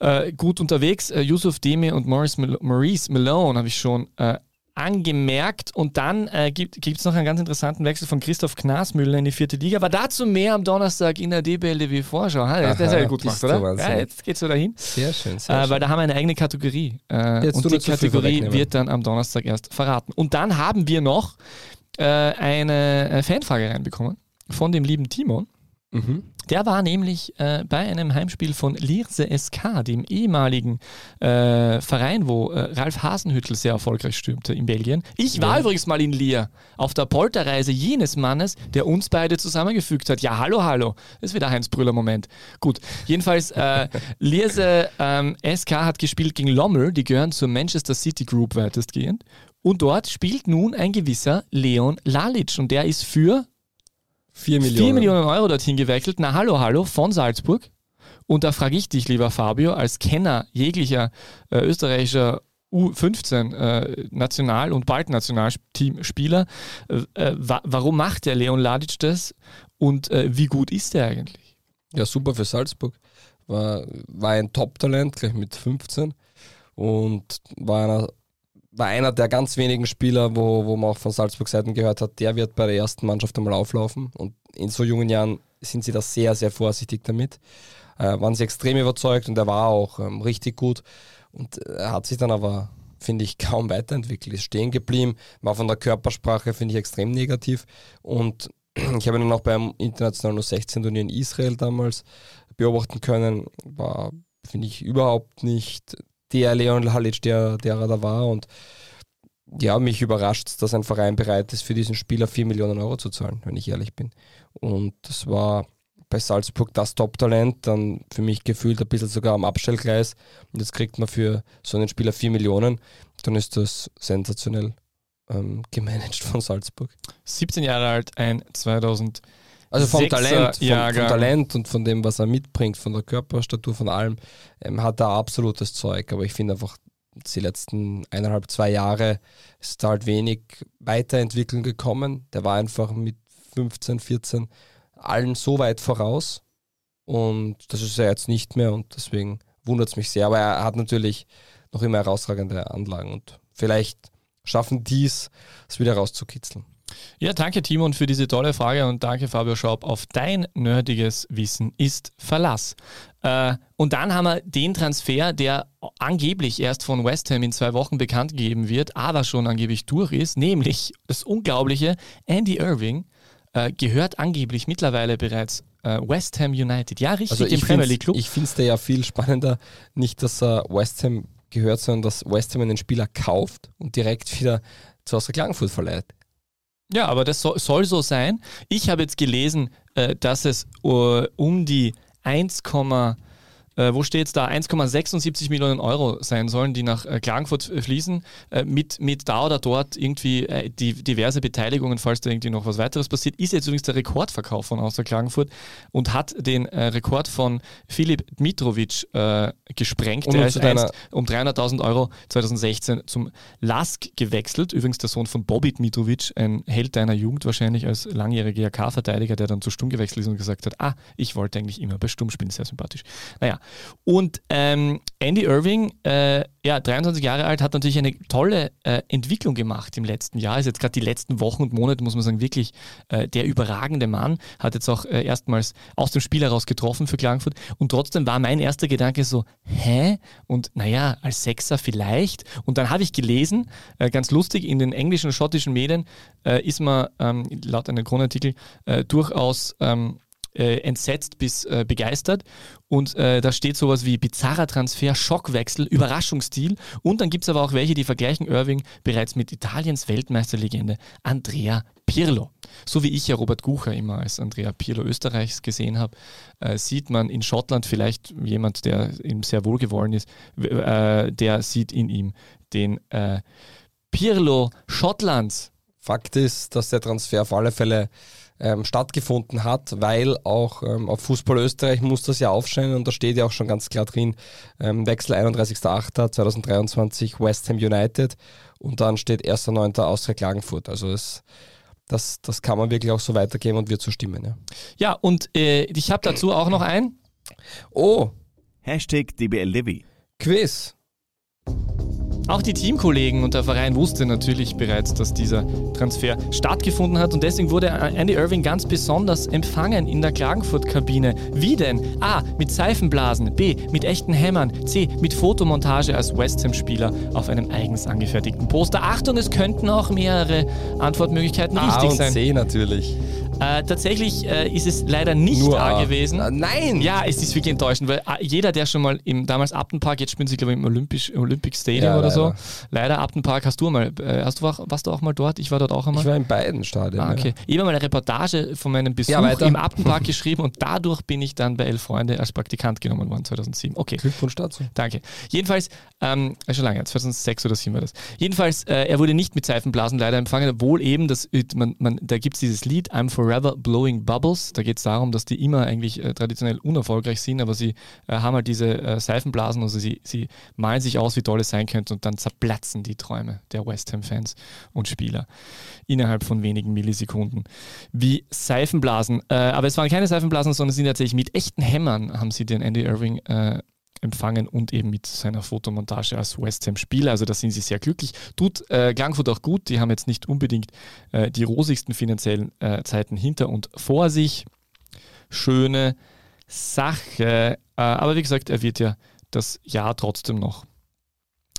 äh, gut unterwegs. Äh, Yusuf Demi und Maurice, Mil Maurice Malone habe ich schon äh, angemerkt. Und dann äh, gibt es noch einen ganz interessanten Wechsel von Christoph Knasmüller in die vierte Liga. Aber dazu mehr am Donnerstag in der DBLDW Vorschau. Ha, das Aha, ist ja gut gemacht, oder? Ja, Wahnsinn. jetzt geht's so dahin. Sehr schön. Sehr Äh, schön. weil da haben wir eine eigene Kategorie. Äh, und die Kategorie wird dann am Donnerstag erst verraten. Und dann haben wir noch äh, eine äh, Fanfrage reinbekommen von dem lieben Timon. mhm. Der war nämlich äh, bei einem Heimspiel von Lierse SK, dem ehemaligen äh, Verein, wo äh, Ralf Hasenhüttl sehr erfolgreich stürmte in Belgien. Ich war Ja. übrigens mal in Lier auf der Polterreise jenes Mannes, der uns beide zusammengefügt hat. Ja, hallo, hallo. Das ist wieder Heinz Brüller-Moment. Gut, jedenfalls äh, Lierse ähm, SK hat gespielt gegen Lommel, die gehören zur Manchester City Group weitestgehend. Und dort spielt nun ein gewisser Leon Lalic und der ist für 4 Millionen. 4 Millionen Euro dorthin gewechselt. Na hallo, hallo, von Salzburg. Und da frage ich dich, lieber Fabio, als Kenner jeglicher äh, österreichischer U15 äh, National- und bald Nationalteamspieler, äh, äh, wa warum macht der Leon Ladic das und äh, wie gut ist der eigentlich? Ja, super für Salzburg. War, war ein Top-Talent, gleich mit 15. Und war einer, war einer der ganz wenigen Spieler, wo, wo man auch von Salzburg Seiten gehört hat, der wird bei der ersten Mannschaft einmal auflaufen. Und in so jungen Jahren sind sie da sehr, sehr vorsichtig damit. Äh, waren sie extrem überzeugt und er war auch ähm, richtig gut. Und er hat sich dann aber, finde ich, kaum weiterentwickelt, ist stehen geblieben, war von der Körpersprache, finde ich, extrem negativ. Und ich habe ihn auch beim internationalen U16-Turnier in Israel damals beobachten können, war, finde ich, überhaupt nicht der Leon Halic, der, der er da war. Und ja, mich überrascht, dass ein Verein bereit ist, für diesen Spieler 4 Millionen Euro zu zahlen, wenn ich ehrlich bin. Und das war bei Salzburg das Top-Talent, dann für mich gefühlt ein bisschen sogar am Abstellgleis. Und jetzt kriegt man für so einen Spieler 4 Millionen, dann ist das sensationell. ähm, gemanagt von Salzburg. 17 Jahre alt, ein 2000. Also vom Sechser Talent, vom, vom. Talent und von dem, was er mitbringt, von der Körperstatur, von allem, ähm, hat er absolutes Zeug. Aber ich finde einfach, die letzten eineinhalb, zwei Jahre ist da halt wenig Weiterentwicklung gekommen. Der war einfach mit 15, 14 allen so weit voraus. Und das ist er jetzt nicht mehr und deswegen wundert es mich sehr. Aber er hat natürlich noch immer herausragende Anlagen und vielleicht schaffen dies, es wieder rauszukitzeln. Ja, danke Timon für diese tolle Frage und danke Fabio Schaub. Auf dein nerdiges Wissen ist Verlass. Äh, und dann haben wir den Transfer, der angeblich erst von West Ham in zwei Wochen bekannt gegeben wird, aber schon angeblich durch ist, nämlich das unglaubliche Andy Irving äh, gehört angeblich mittlerweile bereits äh, West Ham United. Ja, richtig, Also im ich Premier find's- League Club. Ich finde es da ja viel spannender, nicht, dass er West Ham gehört, sondern dass West Ham einen Spieler kauft und direkt wieder zu Austria Klagenfurt verleiht. Ja, aber das soll, soll so sein. Ich habe jetzt gelesen, äh, dass es äh, um die 1, äh, wo steht es da? 1,76 Millionen Euro sein sollen, die nach äh, Klagenfurt äh, fließen, äh, mit, mit da oder dort irgendwie äh, die, diverse Beteiligungen, falls da irgendwie noch was weiteres passiert. Ist jetzt übrigens der Rekordverkauf von Austria Klagenfurt und hat den äh, Rekord von Filip Dmitrovic äh, gesprengt. Und Der ist einst um 300.000 Euro 2016 zum Lask gewechselt. Übrigens der Sohn von Bobby Dmitrovic, ein Held deiner Jugend wahrscheinlich als langjähriger GAK-Verteidiger, der dann zu Sturm gewechselt ist und gesagt hat, ah, ich wollte eigentlich immer bei Sturm spielen, sehr sympathisch. Naja, und ähm, Andy Irving, äh, ja, 23 Jahre alt, hat natürlich eine tolle äh, Entwicklung gemacht im letzten Jahr. Ist jetzt gerade die letzten Wochen und Monate, muss man sagen, wirklich äh, der überragende Mann. Hat jetzt auch äh, erstmals aus dem Spiel heraus getroffen für Klagenfurt. Und trotzdem war mein erster Gedanke so, hä? Und naja, als Sechser vielleicht. Und dann habe ich gelesen, äh, ganz lustig, in den englischen und schottischen Medien äh, ist man ähm, laut einem Kronartikel durchaus ähm, äh, entsetzt bis äh, begeistert. Und äh, da steht sowas wie bizarrer Transfer, Schockwechsel, Überraschungsstil. Und dann gibt es aber auch welche, die vergleichen Irving bereits mit Italiens Weltmeisterlegende Andrea Pirlo. So wie ich ja Robert Gucher immer als Andrea Pirlo Österreichs gesehen habe, äh, sieht man in Schottland vielleicht jemand, der ihm sehr wohlgewollen ist, äh, der sieht in ihm den äh, Pirlo Schottlands. Fakt ist, dass der Transfer auf alle Fälle ähm, stattgefunden hat, weil auch ähm, auf Fußball Österreich muss das ja aufscheinen und da steht ja auch schon ganz klar drin, ähm, Wechsel 31.08.2023 West Ham United und dann steht 1.9. Austria Klagenfurt. Also es, das, das kann man wirklich auch so weitergeben und wird so stimmen. Ja. Ja, und äh, ich habe dazu auch noch ein. Oh, Hashtag DBL Levy. Quiz. Auch die Teamkollegen und der Verein wusste natürlich bereits, dass dieser Transfer stattgefunden hat und deswegen wurde Andy Irving ganz besonders empfangen in der Klagenfurt-Kabine. Wie denn? A. Mit Seifenblasen. B. Mit echten Hämmern. C. Mit Fotomontage als West Ham-Spieler auf einem eigens angefertigten Poster. Achtung, es könnten auch mehrere Antwortmöglichkeiten A richtig und sein. C natürlich. Äh, tatsächlich äh, ist es leider nicht Nur A A. gewesen. Ah, nein! Ja, es ist wirklich enttäuschend, weil ah, jeder, der schon mal im damals Upton Jetzt spielen sie, glaube ich, im Olympisch, Olympic Stadium Ja, oder so. Leider. Leider Upton Park hast du mal, äh, hast du auch, warst du auch mal dort? Ich war dort auch einmal. Ich war in beiden Stadien. Ah, okay. Ich habe mal eine Reportage von meinem Besuch Ja, im Upton Park geschrieben und dadurch bin ich dann bei Elf Freunde als Praktikant genommen worden, 2007. Okay. Ja. Glückwunsch dazu. Danke. Jedenfalls, ähm, äh, schon lange, 2006 oder 2007 war das. Jedenfalls, äh, er wurde nicht mit Seifenblasen leider empfangen, obwohl eben, das, äh, man, man, da gibt es dieses Lied I'm Forever Blowing Bubbles. Da geht es darum, dass die immer eigentlich äh, traditionell unerfolgreich sind, aber sie äh, haben halt diese Seifenblasen, also sie, sie malen sich aus, wie toll es sein könnte und dann zerplatzen die Träume der West Ham-Fans und Spieler innerhalb von wenigen Millisekunden. Wie Seifenblasen. Äh, aber es waren keine Seifenblasen, sondern sie sind tatsächlich mit echten Hämmern haben sie den Andy Irving äh, empfangen und eben mit seiner Fotomontage als West Ham-Spieler. Also da sind sie sehr glücklich. Tut äh, Klagenfurt auch gut. Die haben jetzt nicht unbedingt äh, die rosigsten finanziellen äh, Zeiten hinter und vor sich. Schöne Sache. Äh, aber wie gesagt, er wird ja das Jahr trotzdem noch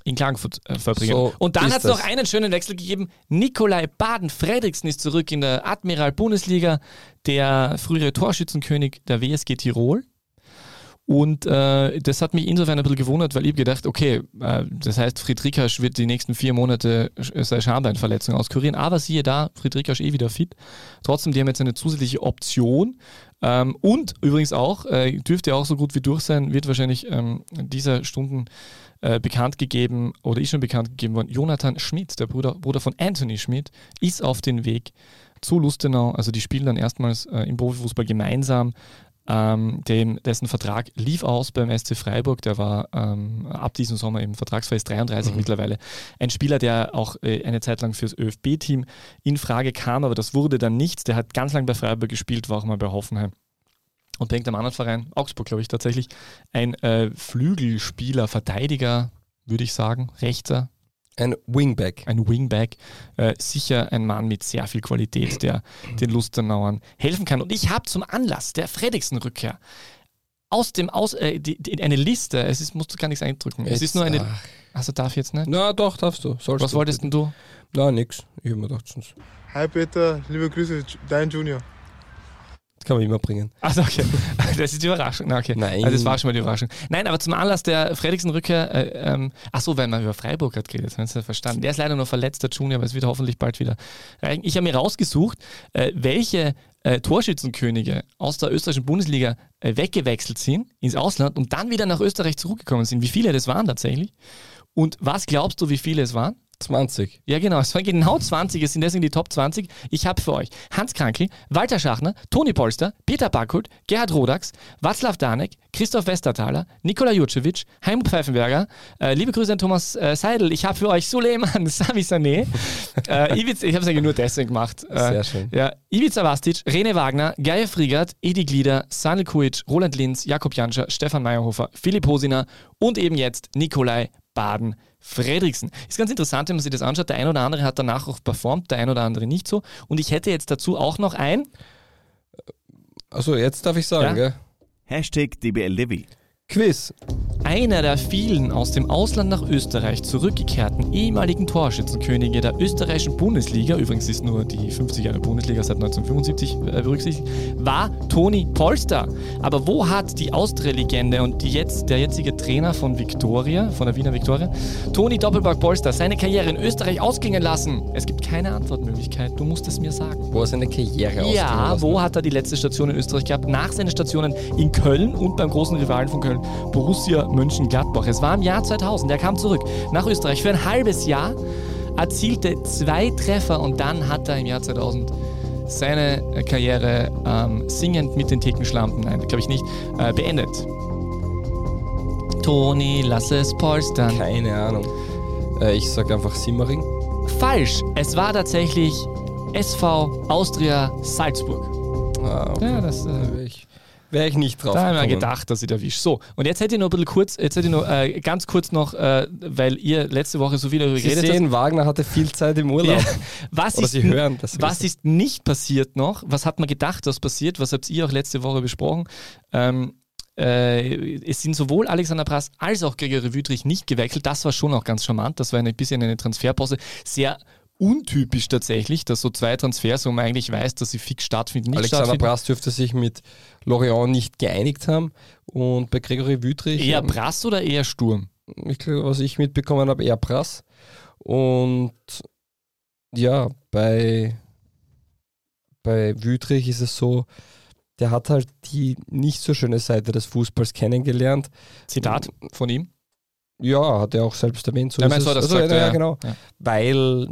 in Klagenfurt äh, verbringen. So und dann hat es noch einen schönen Wechsel gegeben. Nikolai Baden-Fredriksen ist zurück in der Admiral-Bundesliga, der frühere Torschützenkönig der WSG Tirol. Und äh, das hat mich insofern ein bisschen gewundert, weil ich gedacht, okay, äh, das heißt, Friedrichhasch wird die nächsten vier Monate sch- seine Schambeinverletzung auskurieren, aber siehe da, Friedrichhasch eh wieder fit. Trotzdem, die haben jetzt eine zusätzliche Option Ähm, und übrigens auch, äh, dürfte auch so gut wie durch sein, wird wahrscheinlich ähm, dieser Stunden äh, bekannt gegeben oder ist schon bekannt gegeben worden. Jonathan Schmidt, der Bruder, Bruder von Anthony Schmidt, ist auf den Weg zu Lustenau. Also die spielen dann erstmals äh, im Profifußball gemeinsam. Ähm, dem, dessen Vertrag lief aus beim SC Freiburg. Der war ähm, ab diesem Sommer im Vertragsfrei 33 mhm. mittlerweile. Ein Spieler, der auch äh, eine Zeit lang fürs ÖFB-Team in Frage kam, aber das wurde dann nichts. Der hat ganz lange bei Freiburg gespielt, war auch mal bei Hoffenheim. Und bei einem anderen Verein, Augsburg, glaube ich, tatsächlich, ein äh, Flügelspieler, Verteidiger, würde ich sagen, Rechter, ein Wingback. Ein Wingback. Äh, sicher ein Mann mit sehr viel Qualität, der den Lustenauern helfen kann. Und ich habe zum Anlass der Fredriksen-Rückkehr aus dem aus äh, die, die, eine Liste. Es ist, musst du gar nichts eindrücken. Jetzt, es ist nur eine. Ach. Also darf ich jetzt nicht? Na doch, darfst du. Sollst Was du wolltest denn du? Na, nix. Ich habe mir gedacht, sonst. Hi Peter, liebe Grüße, dein Junior kann man immer bringen. Also okay, das ist die Überraschung. Na, okay. Nein. Also das war schon mal die Überraschung. Nein, aber zum Anlass der Fredriksen-Rückkehr, äh, ähm, ach so, weil man über Freiburg hat geredet, hast du verstanden. Der ist leider noch verletzt, der Junior, aber es wird hoffentlich bald wieder. Ich habe mir rausgesucht, äh, welche äh, Torschützenkönige aus der österreichischen Bundesliga äh, weggewechselt sind ins Ausland und dann wieder nach Österreich zurückgekommen sind. Wie viele das waren tatsächlich? Und was glaubst du, wie viele es waren? 20. Ja, genau. Es waren genau 20. Es sind deswegen die Top 20. Ich habe für euch Hans Krankel, Walter Schachner, Toni Polster, Peter Backhult, Gerhard Rodax, Václav Danek, Christoph Westerthaler, Nikola Jucevic, Heim Pfeifenberger. Äh, liebe Grüße an Thomas äh, Seidel. Ich habe für euch Suleiman Sami Sané. äh, Ivic, ich habe es eigentlich nur deswegen gemacht. Äh, Sehr schön. Ja, Ivica Vastic, Rene Wagner, Geier Friegert, Edi Glieder, Sanel Kuic, Roland Linz, Jakob Janscher, Stefan Meyerhofer, Philipp Hosiner und eben jetzt Nikolai Baden Fredriksen. Ist ganz interessant, wenn man sich das anschaut. Der ein oder andere hat danach auch performt, der ein oder andere nicht so. Und ich hätte jetzt dazu auch noch ein. Also jetzt darf ich sagen, ja? gell? Hashtag DBLDevi. Quiz. Einer der vielen aus dem Ausland nach Österreich zurückgekehrten ehemaligen Torschützenkönige der österreichischen Bundesliga, übrigens ist nur die 50 Jahre Bundesliga seit 1975 äh, berücksichtigt, war Toni Polster. Aber wo hat die Austria-Legende und die jetzt, der jetzige Trainer von Viktoria, von der Wiener Viktoria, Toni Doppelberg Polster, seine Karriere in Österreich ausgingen lassen? Es gibt keine Antwortmöglichkeit, du musst es mir sagen. Wo er seine Karriere ausgingen Ja, wo hat er die letzte Station in Österreich gehabt? Nach seinen Stationen in Köln und beim großen Rivalen von Köln Borussia Mönchengladbach. Es war im Jahr 2000, er kam zurück nach Österreich für ein halbes Jahr, erzielte zwei Treffer und dann hat er im Jahr 2000 seine Karriere ähm, singend mit den Thekenschlampen, nein, glaube ich nicht, äh, beendet. Toni, lass es polstern. Keine Ahnung. Äh, ich sage einfach Simmering. Falsch, es war tatsächlich SV Austria Salzburg. Ah, okay. Ja, das äh, ich. Wäre ich nicht drauf. Da haben wir gedacht, dass ich erwische. So, und jetzt hätte ich noch ein bisschen kurz, jetzt hätte ich noch äh, ganz kurz noch, äh, weil ihr letzte Woche so viel darüber Sie geredet sehen, habt. Wagner hatte viel Zeit im Urlaub. Ja, was Oder ist, Sie hören das. Was ist nicht passiert noch? Was hat man gedacht, was passiert? Was habt ihr auch letzte Woche besprochen? Ähm, äh, es sind sowohl Alexander Prass als auch Gregory Wüthrich nicht gewechselt. Das war schon auch ganz charmant. Das war ein bisschen eine Transferpause. Sehr untypisch tatsächlich, dass so zwei Transfers, wo man eigentlich weiß, dass sie fix stattfinden, nicht Alexander stattfinden. Brass dürfte sich mit Lorient nicht geeinigt haben und bei Gregory Wüthrich... Eher Brass oder eher Sturm? Ich glaube, was ich mitbekommen habe, eher Brass. Und ja, bei, bei Wüthrich ist es so, der hat halt die nicht so schöne Seite des Fußballs kennengelernt. Zitat von ihm? Ja, hat er auch selbst erwähnt. So ja, du, das also, ja, ja, genau. Ja. Weil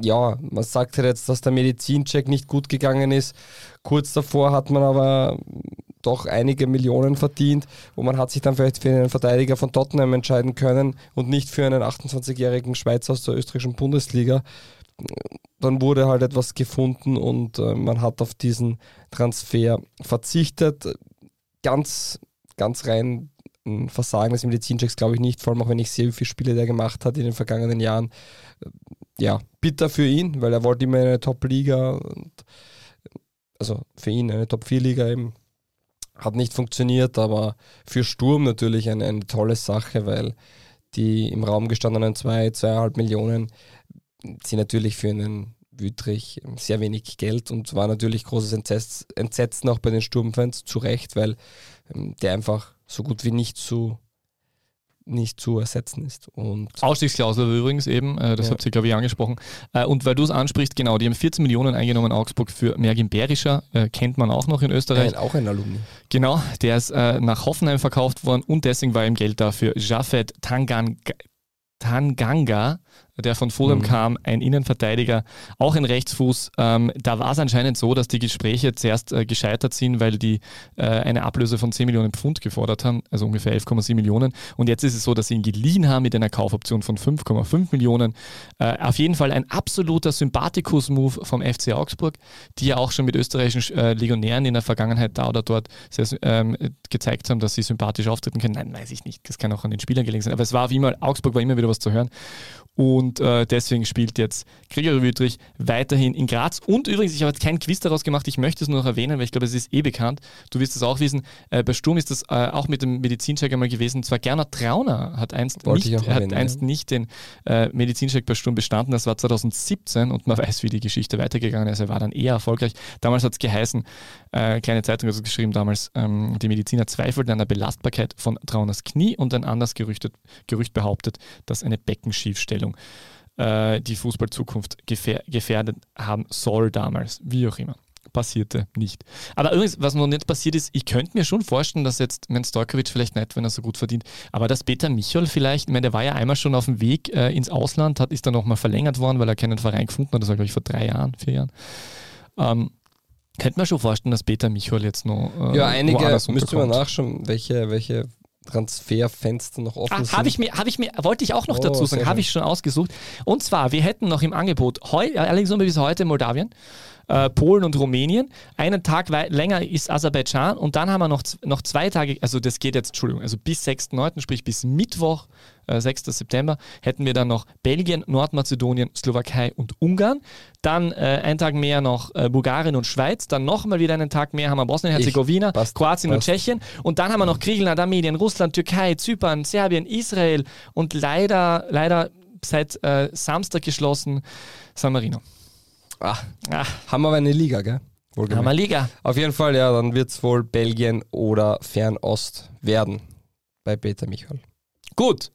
ja, man sagt halt jetzt, dass der Medizincheck nicht gut gegangen ist. Kurz davor hat man aber doch einige Millionen verdient und man hat sich dann vielleicht für einen Verteidiger von Tottenham entscheiden können und nicht für einen 28-jährigen Schweizer aus der österreichischen Bundesliga. Dann wurde halt etwas gefunden und äh, man hat auf diesen Transfer verzichtet. Ganz, ganz rein ein Versagen des Medizinchecks glaube ich nicht, vor allem auch wenn ich sehe, wie viele Spiele der gemacht hat in den vergangenen Jahren ja, bitter für ihn, weil er wollte immer eine Top-Liga also für ihn eine Top-4-Liga eben. Hat nicht funktioniert, aber für Sturm natürlich eine, eine tolle Sache, weil die im Raum gestandenen 2, zwei, 2,5 Millionen sind natürlich für einen Wüttrich sehr wenig Geld und war natürlich großes Entsetzen auch bei den Sturmfans, zu Recht, weil ähm, der einfach so gut wie nicht zu nicht zu ersetzen ist. Und Ausstiegsklausel übrigens eben, äh, das Ja. habt ihr, glaube ich, angesprochen. Äh, und weil du es ansprichst, genau, die haben 14 Millionen eingenommen Augsburg für Mergin Berischer, äh, kennt man auch noch in Österreich. ein, auch ein Alumni. Genau, der ist äh, nach Hoffenheim verkauft worden und deswegen war ihm Geld da für Jafet Tangan Tanganga, der von Fulham Mhm. kam, ein Innenverteidiger, auch ein Rechtsfuß. Ähm, da war es anscheinend so, dass die Gespräche zuerst äh, gescheitert sind, weil die äh, eine Ablöse von 10 Millionen Pfund gefordert haben, also ungefähr 11,7 Millionen. Und jetzt ist es so, dass sie ihn geliehen haben mit einer Kaufoption von 5,5 Millionen. Äh, auf jeden Fall ein absoluter Sympathikus-Move vom FC Augsburg, die ja auch schon mit österreichischen äh, Legionären in der Vergangenheit da oder dort sehr, ähm, gezeigt haben, dass sie sympathisch auftreten können. Nein, weiß ich nicht. Das kann auch an den Spielern gelegen sein. Aber es war wie immer, Augsburg war immer wieder was zu hören. Und äh, deswegen spielt jetzt Gregor Wüttrich weiterhin in Graz. Und übrigens, ich habe jetzt keinen Quiz daraus gemacht, ich möchte es nur noch erwähnen, weil ich glaube, es ist eh bekannt. Du wirst es auch wissen. Äh, bei Sturm ist das äh, auch mit dem Medizincheck einmal gewesen. Und zwar Gernot Trauner hat einst, Wollte nicht, er hat erwähnen, einst ja. nicht den äh, Medizincheck bei Sturm bestanden. Das war 2017 und man weiß, wie die Geschichte weitergegangen ist. Er war dann eher erfolgreich. Damals hat es geheißen, äh, kleine Zeitung hat es geschrieben damals, ähm, die Mediziner zweifelten an der Belastbarkeit von Trauners Knie und ein anderes Gerüchtet, Gerücht behauptet, dass eine Beckenschiefstellung äh, die Fußballzukunft gefähr gefährdet haben soll damals. Wie auch immer. Passierte nicht. Aber übrigens, was noch nicht passiert ist, ich könnte mir schon vorstellen, dass jetzt mein Stojkovic vielleicht nicht, wenn er so gut verdient, aber dass Peter Michol vielleicht, ich meine, der war ja einmal schon auf dem Weg äh, ins Ausland, hat, ist dann nochmal verlängert worden, weil er keinen Verein gefunden hat, das war glaube ich vor drei Jahren, vier Jahren. Ähm, könnte man schon vorstellen, dass Peter Michol jetzt noch. Äh, Ja, einige müsste man nachschauen, welche, welche Transferfenster noch offen Ah, sind. habe ich mir, habe ich mir, wollte ich auch noch Oh, dazu sagen, habe ich schon ausgesucht. Und zwar, wir hätten noch im Angebot, heu, allerdings nur bis heute Moldawien, äh, Polen und Rumänien. Einen Tag länger ist Aserbaidschan und dann haben wir noch, noch zwei Tage, also das geht jetzt, Entschuldigung, also bis 6.9., sprich bis Mittwoch, äh, 6. September, hätten wir dann noch Belgien, Nordmazedonien, Slowakei und Ungarn. Dann äh, einen Tag mehr noch äh, Bulgarien und Schweiz. Dann nochmal wieder einen Tag mehr haben wir Bosnien-Herzegowina, Ich- passt, Kroatien und. Tschechien. Und dann haben wir noch Griechenland, Armenien, Russland, Türkei, Zypern, Serbien, Israel und leider, leider seit äh, Samstag geschlossen San Marino. Ah, Ah, haben wir aber eine Liga, gell? haben wir Liga. Auf jeden Fall, ja, dann wird es wohl Belgien oder Fernost werden bei Peter Michael. Gut.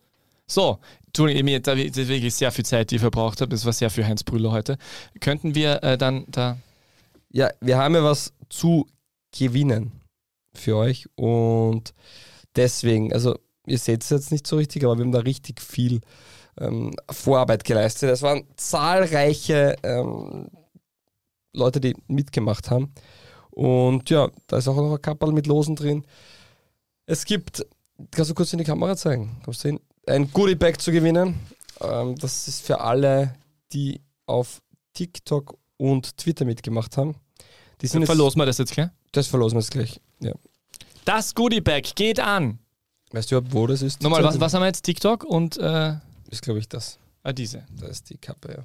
So, Entschuldigung, da das ist wirklich sehr viel Zeit, die ich verbraucht habe. Das war sehr für Heinz Brüller heute. Könnten wir äh, dann da. Ja, wir haben ja was zu gewinnen für euch und deswegen, also ihr seht es jetzt nicht so richtig, aber wir haben da richtig viel ähm, Vorarbeit geleistet. Es waren zahlreiche ähm, Leute, die mitgemacht haben und ja, da ist auch noch ein Kapperl mit Losen drin. Es gibt, kannst du kurz in die Kamera zeigen? Kommst du hin? Ein Goodie-Bag zu gewinnen. Ähm, das ist für alle, die auf TikTok und Twitter mitgemacht haben. Die sind jetzt, Verlosen wir das jetzt gleich? das verlosen wir jetzt gleich. Ja. Das Goodie Bag geht an. Weißt du überhaupt, wo das ist? Nochmal, was, was haben wir jetzt? TikTok und äh, Ist, glaube ich, das. ah, diese. Da ist die Kappe, ja.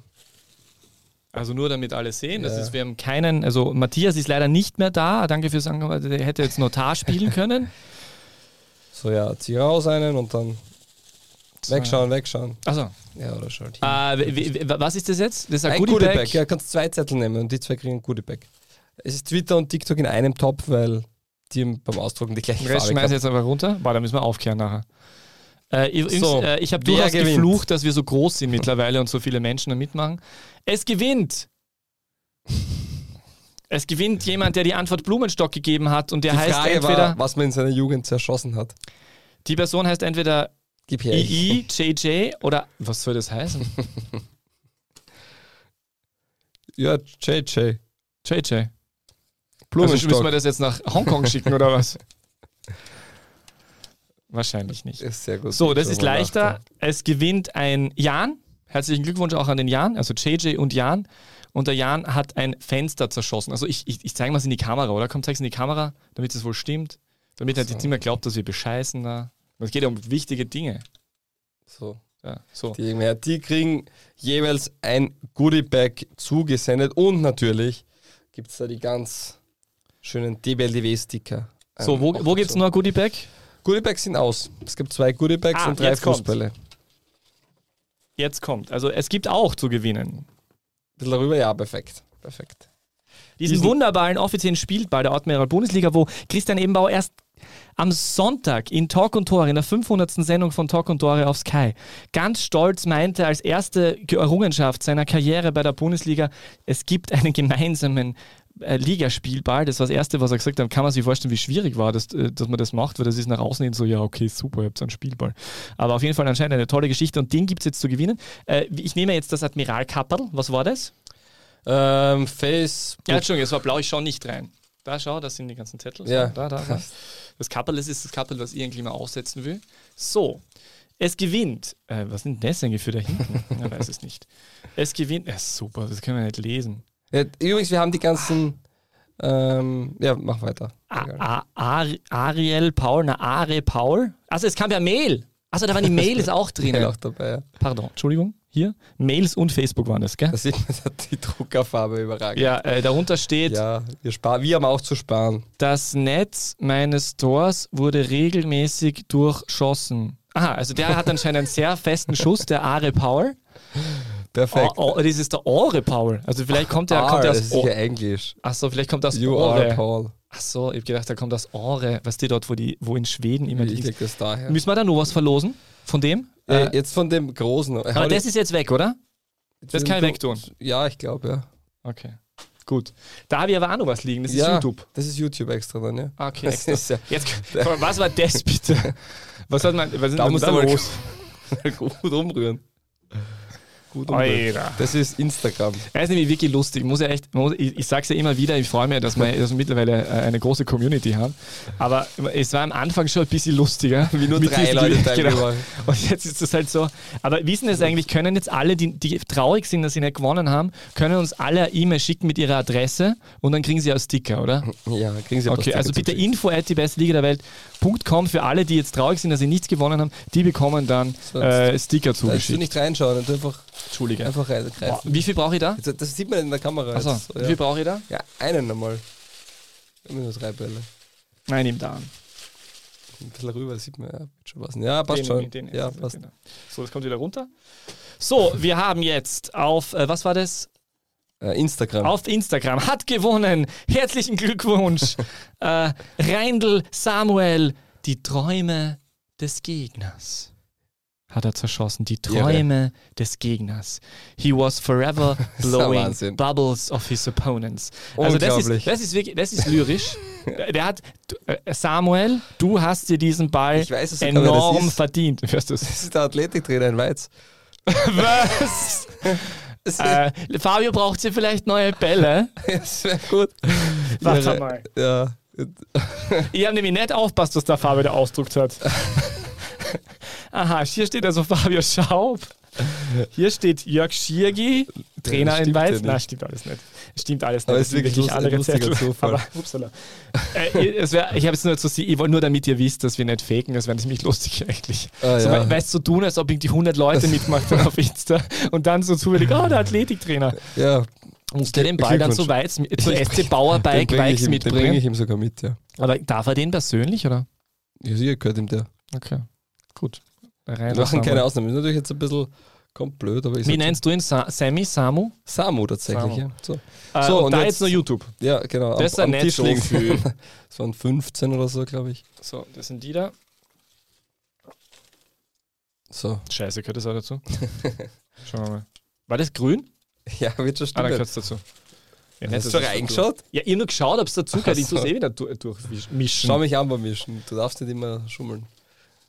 Also nur damit alle sehen, das Ja. ist, wir haben keinen, also Matthias ist leider nicht mehr da. Danke fürs Angebot. Der hätte jetzt Notar spielen können. So, ja, zieh raus einen und dann wegschauen, wegschauen. Also, Ja, oder schaut äh, was ist das jetzt? Das ist ein, ein Goodie Bag. Ja, kannst zwei Zettel nehmen und die zwei kriegen ein Goodie-Bag. Es ist Twitter und TikTok in einem Topf, weil die beim Ausdrucken die gleiche Den Rest Farbe schmeiß jetzt aber runter. Boah, da müssen wir aufkehren nachher. Äh, übrigens, So, äh, ich habe durchaus gewinnt? geflucht, dass wir so groß sind mittlerweile und so viele Menschen da mitmachen. Es gewinnt. Es gewinnt jemand, der die Antwort Blumenstock gegeben hat und der Die heißt Frage entweder, war, was man in seiner Jugend zerschossen hat. die Person heißt entweder Gib her. II, JJ oder was soll das heißen? Ja, JJ. JJ. Also Blumenstock. müssen wir das jetzt nach Hongkong schicken oder was? Wahrscheinlich nicht. ist sehr gut. So, das ist leichter. Es gewinnt ein Jan. Herzlichen Glückwunsch auch an den Jan, also JJ und Jan. Und der Jan hat ein Fenster zerschossen. Also ich, ich, ich zeige mal es in die Kamera, oder? Komm, zeig's in die Kamera, damit es wohl stimmt. Damit er So. jetzt nicht mehr glaubt, dass wir bescheißen da. Es geht ja um wichtige Dinge. So. Ja, so. Die, die kriegen jeweils ein Goodie-Bag zugesendet und natürlich gibt es da die ganz schönen DBLDW-Sticker. So, wo, wo gibt's noch ein Goodie Bag? Goodie-Bags sind aus. Es gibt zwei Goodie-Bags Ah, und drei jetzt. Fußbälle. Jetzt kommt. Also es gibt auch zu gewinnen. Ein bisschen darüber, ja, perfekt. Perfekt. Diesen, Diesen- wunderbaren offiziellen Spielball der Admiral Bundesliga, wo Christian Ebenbauer erst am Sonntag in Talk und Tore, in der 500. Sendung von Talk und Tore auf Sky, ganz stolz meinte als erste Errungenschaft seiner Karriere bei der Bundesliga, es gibt einen gemeinsamen äh, Ligaspielball. Das war das Erste, was er gesagt hat. Kann man sich vorstellen, wie schwierig war, dass, äh, dass man das macht, weil das ist nach außen hin so, ja, okay, super, ihr habt so einen Spielball. Aber auf jeden Fall anscheinend eine tolle Geschichte und den gibt es jetzt zu gewinnen. Äh, ich nehme jetzt das Admiral Kapperl. Was war das? Ähm, Facebook. Ja, Entschuldigung, es war blau, ich schaue nicht rein. Da schau, das sind die ganzen Zettel. Ja. Da, da, da. Das Kappel, das ist das Kappel, was ich irgendwie mal aussetzen will. So, es gewinnt. Äh, was sind das eigentlich für da hinten? Ich weiß es nicht. Es gewinnt. Ja, super, das können wir nicht lesen. Ja, übrigens, wir haben die ganzen. Ähm, ja, mach weiter. A A Ari- Ariel Paul, na Are Paul. Also es kam per Mail. Also da waren die Mails auch Ja, drinnen. auch dabei, ja. Pardon, Entschuldigung. Hier, Mails und Facebook waren das, gell? Da sieht man die Druckerfarbe überragend. Ja, äh, darunter steht, Ja, wir, sparen, wir haben auch zu sparen. das Netz meines Tors wurde regelmäßig durchschossen. Aha, also der hat anscheinend einen sehr festen Schuss, der Are Paul. Perfekt. Oh, oh, das ist der Ore Paul. Also vielleicht kommt der, Ah, kommt der das aus ist sicher Englisch. Achso, vielleicht kommt das You are Ore. Paul. Achso, ich hab gedacht, da kommt das Ore. Weißt du, dort, wo, die, wo in Schweden immer die. Ich das daher. Müssen wir da noch was verlosen? Von dem? Äh, Äh, jetzt von dem Großen. aber das ist jetzt weg, oder? Das kann ich wegtun. Ja, ich glaube, ja. Okay. Gut. Da habe ich aber auch noch was liegen. Das ist ja, YouTube. Das ist YouTube extra dann, ja. Ah, Okay, extra. ist ja, Jetzt, was war das bitte? Was hat man, was da musst du mal los? gut umrühren. Gut. Alter. Das ist Instagram. Er ist nämlich wirklich lustig. Ich Muss ja echt, ich, ich sage es ja immer wieder, ich freue mich, dass wir, dass wir mittlerweile äh, eine große Community haben. Aber es war am Anfang schon ein bisschen lustiger. Wie nur drei Leute genau. Und jetzt ist es halt so. Aber wissen es eigentlich, können jetzt alle, die, die traurig sind, dass sie nicht gewonnen haben, können uns alle eine E-Mail schicken mit ihrer Adresse und dann kriegen sie auch Sticker, oder? Ja, kriegen Sie paar Okay, also bitte info at die beste Liga der Welt.com für alle, die jetzt traurig sind, dass sie nichts gewonnen haben, die bekommen dann So, äh, Sticker Da musst du zugeschickt. nicht reinschauen, du einfach, Entschuldige. einfach reingreifen. wie viel brauche ich da? Das, das sieht man in der Kamera. Achso, jetzt, wie viel ja. brauche ich da? ja, einen einmal. Immer nur drei Bälle. Nein, nimm da an. Ein bisschen rüber, sieht man, ja, schon passen. Ja, passt Den- schon. den- ja, passt. So, das kommt wieder runter. So, wir haben jetzt auf, äh, was war das? Äh, Instagram. Auf Instagram hat gewonnen. Herzlichen Glückwunsch. äh, Reindl Samuel, die Träume des Gegners. Hat er zerschossen. Die Träume des Gegners. He was forever blowing bubbles of his opponents. Also das ist, das ist wirklich, das ist lyrisch. Der hat, äh, Samuel, du hast dir diesen Ball weiß es enorm verdient. Hörst du Das ist der Athletiktrainer in Weiz. Was? Äh, Fabio braucht sie vielleicht neue Bälle. das wäre gut. Warte Ja, mal. Ja. Ich habe nämlich nicht aufpasst, was der Fabio da ausdruckt hat. Aha, hier steht also Fabio Schaub. Hier steht Jörg Schiergi, Trainer in Weiz. ja. Nein, stimmt alles nicht. Stimmt alles nicht. Aber Das ist wirklich wirklich andere Zettel. Zufall. Aber, upsala. äh, es wär, ich habe es nur zu ich wollte nur, damit ihr wisst, dass wir nicht faken, das wäre ziemlich lustig eigentlich. Ah, so, ja. Weißt du, so tun, als ob irgendwie 100 Leute mitmacht haben auf Insta und dann so zufällig, oh, der Athletiktrainer. ja. Und der den Ball dann zu Weiz, zu SC Bauer ich, Bikes ihm- den bringe mitbringen. ich ihm sogar mit, ja. Aber darf er den persönlich, oder? Ja, sicher gehört ihm der. Okay, gut. Rein Wir machen keine. Ausnahme. Ist natürlich jetzt ein bisschen kommt blöd, aber ich Wie nennst du ihn? Sa Sammy, Samu? Samu tatsächlich, Samu. ja. So, Äh, So, und, und da jetzt- jetzt nur YouTube. ja, genau. Das ist ein Tisch nicht so liegen. viel. Das waren 15 oder so, glaube ich. So, das sind die da. So. Scheiße, gehört das auch dazu? Schauen wir mal. War das grün? Ja, wird schon Ah, dann stimmen. gehört es dazu. Ja, Hast du reingeschaut? Ja, ich habe nur geschaut, ob es dazu gehört. Ich tue es eh wieder du- durchmischen. Schau mich an beim Mischen. Du darfst nicht immer schummeln.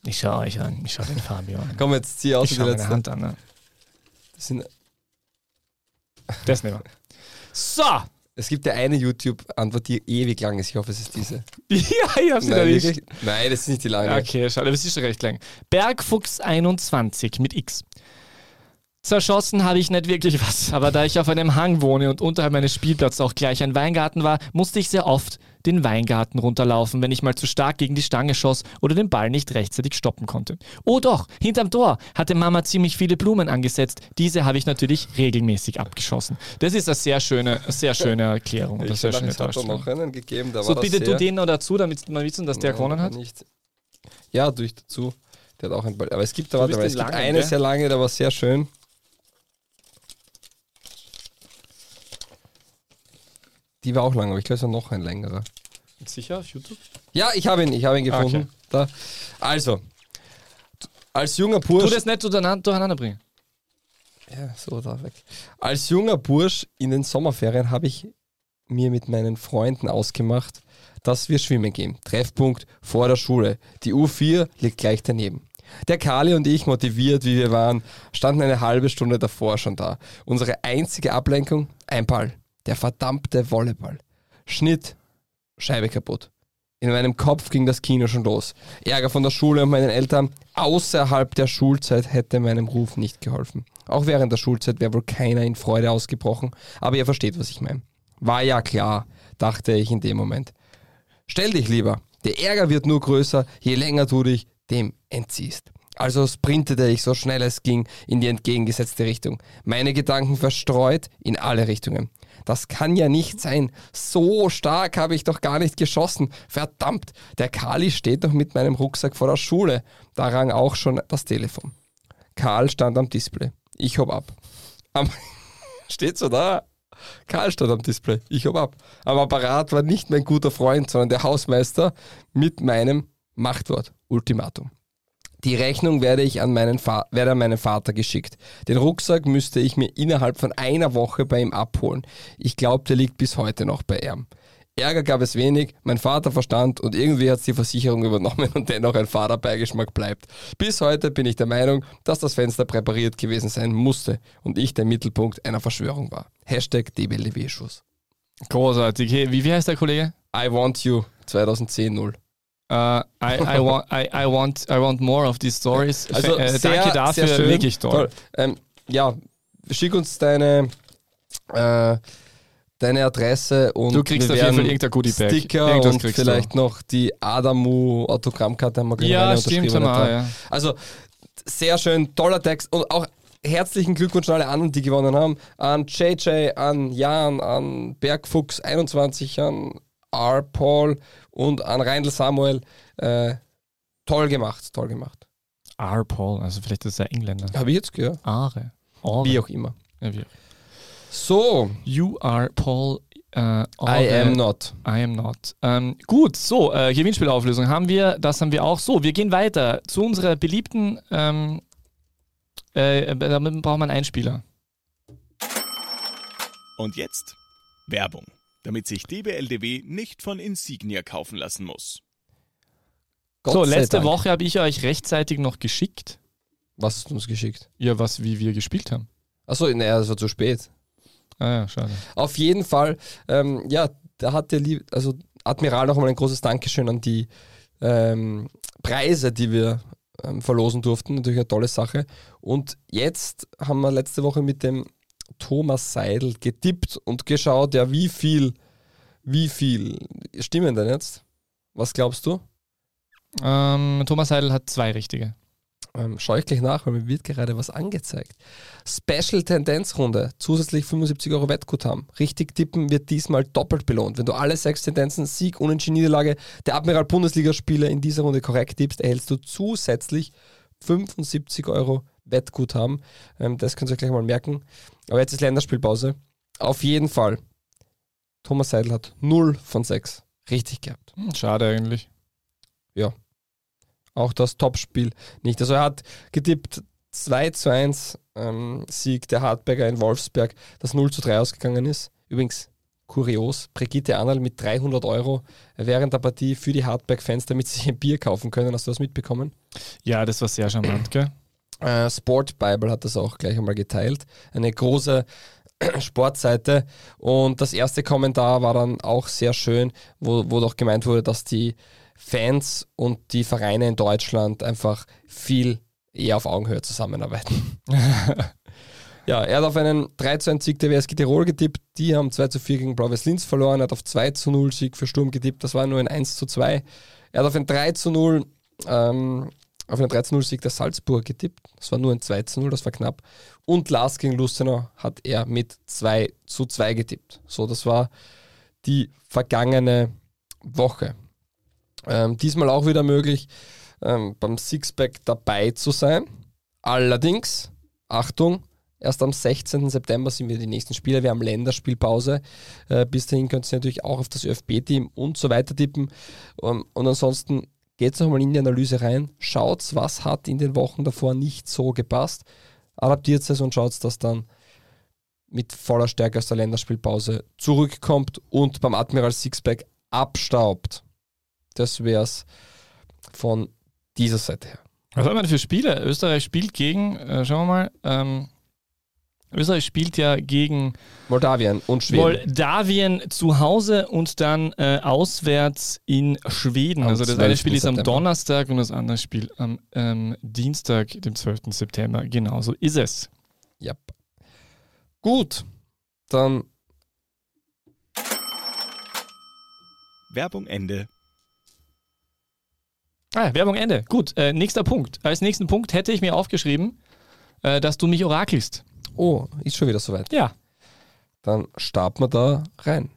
Ich schaue euch an. Ich schaue den Fabio an. Komm, jetzt zieh aus Ich die schaue meine letzte. Hand an. Ne? Das sind, Das nehmen wir. So! es gibt ja eine YouTube-Antwort, die ewig lang ist. Ich hoffe, es ist diese. Ja, ich hab's Nein, erwischt. wirklich? Nein, das ist nicht die lange. Okay, schade, aber es ist schon recht lang. Bergfuchs21 mit X. Zerschossen habe ich nicht wirklich was, aber da ich auf einem Hang wohne und unterhalb meines Spielplatzes auch gleich ein Weingarten war, musste ich sehr oft den Weingarten runterlaufen, wenn ich mal zu stark gegen die Stange schoss oder den Ball nicht rechtzeitig stoppen konnte. Oh doch, hinterm Tor hatte Mama ziemlich viele Blumen angesetzt. Diese habe ich natürlich regelmäßig abgeschossen. Das ist eine sehr schöne, sehr schöne Erklärung. Ich sehr schöne es hat noch einen gegeben. So, bitte du den noch dazu, damit man wissen, dass der Nein, gewonnen hat. Nicht. Ja, durch dazu. Der hat auch einen Ball. Aber es gibt, da, warte mal, es gibt langen, eine gell? sehr lange, der war sehr schön. Die war auch lang, aber ich glaube, es war noch ein längerer. Sicher auf YouTube? Ja, ich habe ihn, ich habe ihn gefunden. Okay. Da. Also, als junger Tu Bursch. das nicht durcheinander bringen. Ja, so da weg. Als junger Bursch in den Sommerferien habe ich mir mit meinen Freunden ausgemacht, dass wir schwimmen gehen. Treffpunkt vor der Schule. Die U4 liegt gleich daneben. Der Kali und ich, motiviert wie wir waren, standen eine halbe Stunde davor schon da. Unsere einzige Ablenkung? Ein Ball. Der verdammte Volleyball. Schnitt, Scheibe kaputt. In meinem Kopf ging das Kino schon los. Ärger von der Schule und meinen Eltern. Außerhalb der Schulzeit hätte meinem Ruf nicht geholfen. Auch während der Schulzeit wäre wohl keiner in Freude ausgebrochen, aber ihr versteht, was ich meine. War ja klar, dachte ich in dem Moment. Stell dich lieber. Der Ärger wird nur größer, je länger du dich dem entziehst. Also sprintete ich so schnell es ging in die entgegengesetzte Richtung. Meine Gedanken verstreut in alle Richtungen. Das kann ja nicht sein. So stark habe ich doch gar nicht geschossen. Verdammt, der Kali steht doch mit meinem Rucksack vor der Schule. Da rang auch schon das Telefon. Karl stand am Display. Ich hob ab. Am steht so da. Karl stand am Display. Ich hob ab. Am Apparat war nicht mein guter Freund, sondern der Hausmeister mit meinem Machtwort. Ultimatum. Die Rechnung werde ich an meinen, Fa werde an meinen Vater geschickt. Den Rucksack müsste ich mir innerhalb von einer Woche bei ihm abholen. Ich glaube, der liegt bis heute noch bei ihm. Ärger gab es wenig, mein Vater verstand und irgendwie hat die Versicherung übernommen und dennoch ein Vaterbeigeschmack bleibt. Bis heute bin ich der Meinung, dass das Fenster präpariert gewesen sein musste und ich der Mittelpunkt einer Verschwörung war. Hashtag DBLDW-Schuss. Großartig. Hey, wie, wie heißt der Kollege? I want you 2010-0. Uh, I, I, want, I, I, want, I want more of these stories. Also äh, sehr, danke dafür, sehr schön. wirklich toll. Ähm, ja, schick uns deine, äh, deine Adresse und Du kriegst wir auf jeden Fall irgendein. Sticker Irgendwas und kriegst du. vielleicht noch die Adamu Autogrammkarte haben wir Ja, stimmt, haben wir, ja. Also sehr schön, toller Text und auch herzlichen Glückwunsch an alle anderen, die gewonnen haben. An JJ, an Jan, an Bergfuchs21, an R. Paul und an Reindl Samuel. Äh, toll gemacht, toll gemacht. R. Paul, also vielleicht ist er Engländer. Habe ich jetzt gehört? Are. Are. Wie auch immer. Ja, wie. So, You are Paul. Äh, I am not. I am not. Ähm, gut, so, äh, Gewinnspielauflösung haben wir, das haben wir auch. So, wir gehen weiter zu unserer beliebten, ähm, äh, damit braucht man einen Spieler. Und jetzt Werbung, damit sich DBLDW nicht von Insignia kaufen lassen muss. Gott so, letzte Dank. Woche habe ich euch rechtzeitig noch geschickt, Was hast du uns geschickt? ja, was, wie wir gespielt haben. Achso, naja, das war zu spät. Ah ja, schade. Auf jeden Fall, ähm, ja, da hat der lieb, also Admiral nochmal ein großes Dankeschön an die ähm, Preise, die wir ähm, verlosen durften. Natürlich eine tolle Sache. Und jetzt haben wir letzte Woche mit dem Thomas Seidel getippt und geschaut, ja, wie viel, wie viel stimmen denn jetzt? Was glaubst du? Ähm, Thomas Heidel hat zwei richtige. Ähm, schau ich gleich nach, weil mir wird gerade was angezeigt. Special Tendenzrunde, zusätzlich 75 Euro Wettguthaben. Richtig tippen wird diesmal doppelt belohnt. Wenn du alle sechs Tendenzen, Sieg, Unentschieden, Niederlage der Admiral Bundesligaspiele in dieser Runde korrekt tippst, erhältst du zusätzlich 75 Euro Wettguthaben. Ähm, das könnt ihr euch gleich mal merken. Aber jetzt ist Länderspielpause. Auf jeden Fall. Thomas Seidel hat 0 von 6 richtig gehabt Hm, Schade eigentlich. auch das Topspiel nicht. Also er hat getippt 2 zu 1 ähm, Sieg der Hartberger in Wolfsberg, das 0 zu 3 ausgegangen ist. Übrigens kurios, Brigitte Annal mit 300 Euro während der Partie für die Hartberg-Fans, damit sie ein Bier kaufen können. Hast du das mitbekommen? Ja, das war sehr charmant, gell? Äh, Sport Bible hat das auch gleich einmal geteilt. Eine große Sportseite. Und das erste Kommentar war dann auch sehr schön, wo, wo doch gemeint wurde, dass die Fans und die Vereine in Deutschland einfach viel eher auf Augenhöhe zusammenarbeiten. ja, er hat auf einen 3 zu 1 Sieg der WSG Tirol getippt. Die haben 2 zu 4 gegen Blau-Weiß Linz verloren. Er hat auf 2 zu 0 Sieg für Sturm getippt. Das war nur ein 1 zu 2. Er hat auf ein 3 zu 0 ähm, auf einen 13-0 Sieg der Salzburg getippt. Das war nur ein 2 zu 0, das war knapp. Und Lars gegen Lustenau hat er mit 2 zu 2 getippt. So, das war die vergangene Woche. Ähm, diesmal auch wieder möglich, ähm, beim Sixpack dabei zu sein. Allerdings, Achtung, Erst am 16. September sind wir die nächsten Spiele. Wir haben Länderspielpause. Äh, bis dahin könnt ihr natürlich auch auf das ÖFB-Team und so weiter tippen. Um, und ansonsten geht nochmal in die Analyse rein. Schaut, was hat in den Wochen davor nicht so gepasst. Adaptiert es und schaut, dass dann mit voller Stärke aus der Länderspielpause zurückkommt und beim Admiral Sixpack abstaubt. Das wäre es von dieser Seite her. Was haben wir denn für Spiele? Österreich spielt gegen, äh, schauen wir mal, ähm, Österreich spielt ja gegen Moldawien und Schweden. Moldawien zu Hause und dann äh, auswärts in Schweden. Am also das eine 12. Spiel ist am September. Donnerstag und das andere Spiel am ähm, Dienstag, dem 12. September. Genau so ist es. Yep. Gut, dann Werbung Ende. Ah, Werbung Ende. Gut, äh, nächster Punkt. Als nächsten Punkt hätte ich mir aufgeschrieben, äh, dass du mich orakelst. Oh, ist schon wieder soweit. Ja. Dann starten wir da rein.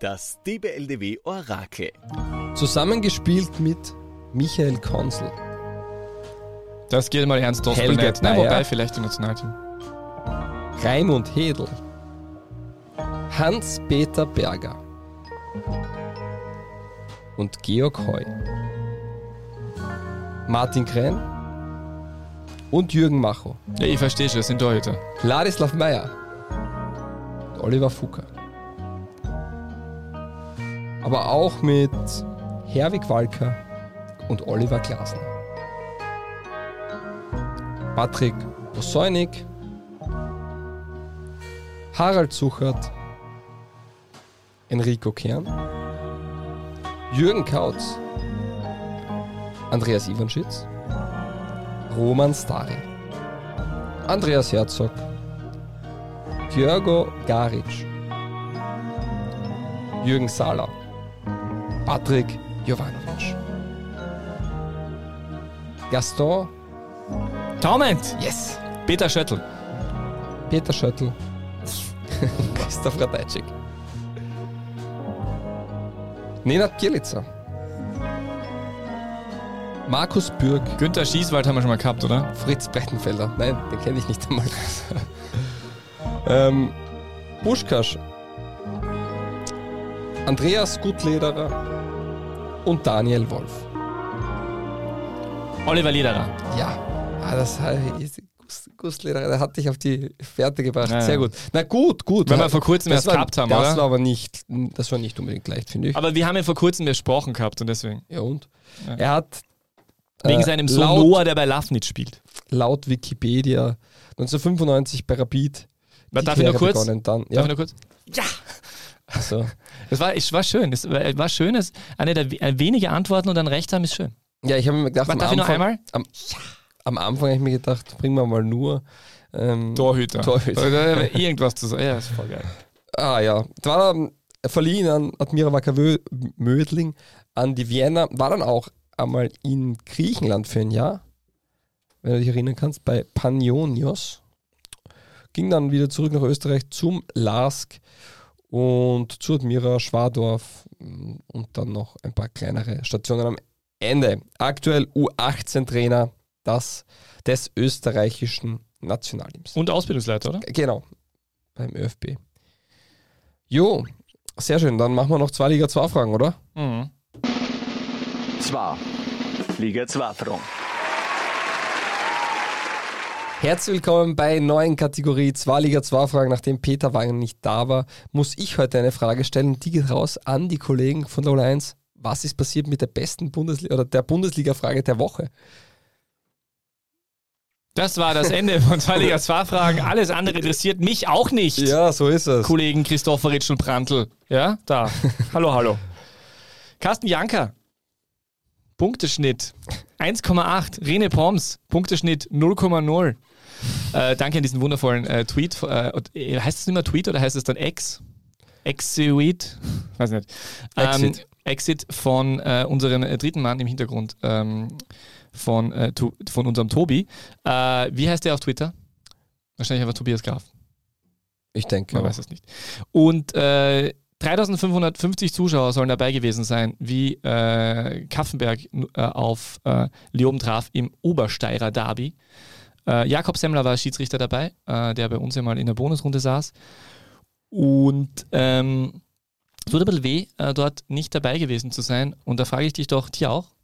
Das DBLDW Orakel. Zusammengespielt mit Michael Konzel, Das geht mal ernst. Helge nicht. Nein, Bayer. wobei vielleicht im Nationalteam. Raimund Hedel, Hans-Peter Berger und Georg Heu, Martin Krenn und Jürgen Macho, Ja, ich verstehe schon, das sind Torhüter. Ladislav Meyer, Oliver Fucker. Aber auch mit Herwig Walker und Oliver Glasner. Patrick Osoinik, Harald Suchert, Enrico Kern, Jürgen Kautz, Andreas Iwanschitz, Roman Stari, Andreas Herzog, Djörgo Garic, Jürgen Sala, Patrick Jovanovic, Gaston, Taument! yes, Peter Schöttl. Peter Schöttl, Christoph Radajczyk, Nenad Bielica, Markus Bürg, Günther Schießwald haben wir schon mal gehabt, oder? Fritz Breitenfelder. Nein, den kenne ich nicht einmal. ähm, Buschkasch. Andreas Gutlederer und Daniel Wolf. Oliver Lederer. Ja, ah, das ist Gus- Gutlederer, der hat dich auf die Fährte gebracht. Ja, Sehr ja. gut. Na gut, gut. Wenn Ja, wir vor kurzem das erst war, gehabt haben, das oder? war aber nicht, das war nicht unbedingt leicht, finde ich. Aber wir haben ja vor kurzem besprochen gehabt und deswegen. ja und? Ja. Er hat Wegen äh, seinem Sohn laut, Noah, der bei Lafnitz spielt. laut Wikipedia 1995 bei Rapid Darf die ich nur kurz? begonnen, dann, Darf ja, ich nur kurz? so. Es war, es war schön. Es war, war schön. Es, eine der äh, wenige Antworten und dann recht haben ist schön. Ja, ich habe mir gedacht, Warte, am darf ich noch Anfang, einmal? Am, am Anfang habe ich mir gedacht, bringen wir mal nur. Ähm, Torhüter. Torhüter. Oder Irgendwas zu sagen. Ja, ist voll geil. ah ja, das war ähm, verliehen an Admira Wacker Mödling an die Vienna, war dann auch einmal in Griechenland für ein Jahr, wenn du dich erinnern kannst, bei Panionios. Ging dann wieder zurück nach Österreich zum LASK und zu Admira Schwadorf mm, und dann noch ein paar kleinere Stationen am Ende. Aktuell U18-Trainer das, des österreichischen Nationalteams. Und Ausbildungsleiter, oder? Genau, beim ÖFB. Jo, sehr schön. Dann machen wir noch zwei Liga 2 Fragen, oder? Mhm. 2. Liga 2 Fragen. Herzlich willkommen bei neuen Kategorie 2 Liga 2 Fragen. Nachdem Peter Wagen nicht da war, muss ich heute eine Frage stellen. Die geht raus an die Kollegen von Lola 1. Was ist passiert mit der besten Bundesliga oder der Bundesliga-Frage der Woche? Das war das Ende von zwei Liga 2 Fragen. Alles andere interessiert mich auch nicht. Ja, so ist es. Kollegen Christopheritsch und Prantl. Ja, da. hallo, hallo. Carsten Janker. Punkteschnitt 1,8. Rene Poms. Punkteschnitt 0,0. Äh, danke an diesen wundervollen äh, Tweet. Äh, äh, heißt es nicht mehr Tweet oder heißt es dann Ex? Exit? Weiß nicht. Exit. Ähm, Exit von äh, unserem äh, dritten Mann im Hintergrund. Ähm, von, äh, von unserem Tobi. Äh, wie heißt der auf Twitter? Wahrscheinlich einfach Tobias Graf. Ich denke. Man auch. weiß es nicht. Und äh, 3550 Zuschauer sollen dabei gewesen sein, wie äh, Kaffenberg äh, auf äh, Leoben traf im Obersteirer Derby. Äh, Jakob Semmler war Schiedsrichter dabei, äh, der bei uns ja mal in der Bonusrunde saß. Und ähm, es tut ein bisschen weh, dort nicht dabei gewesen zu sein. Und da frage ich dich doch, dir auch?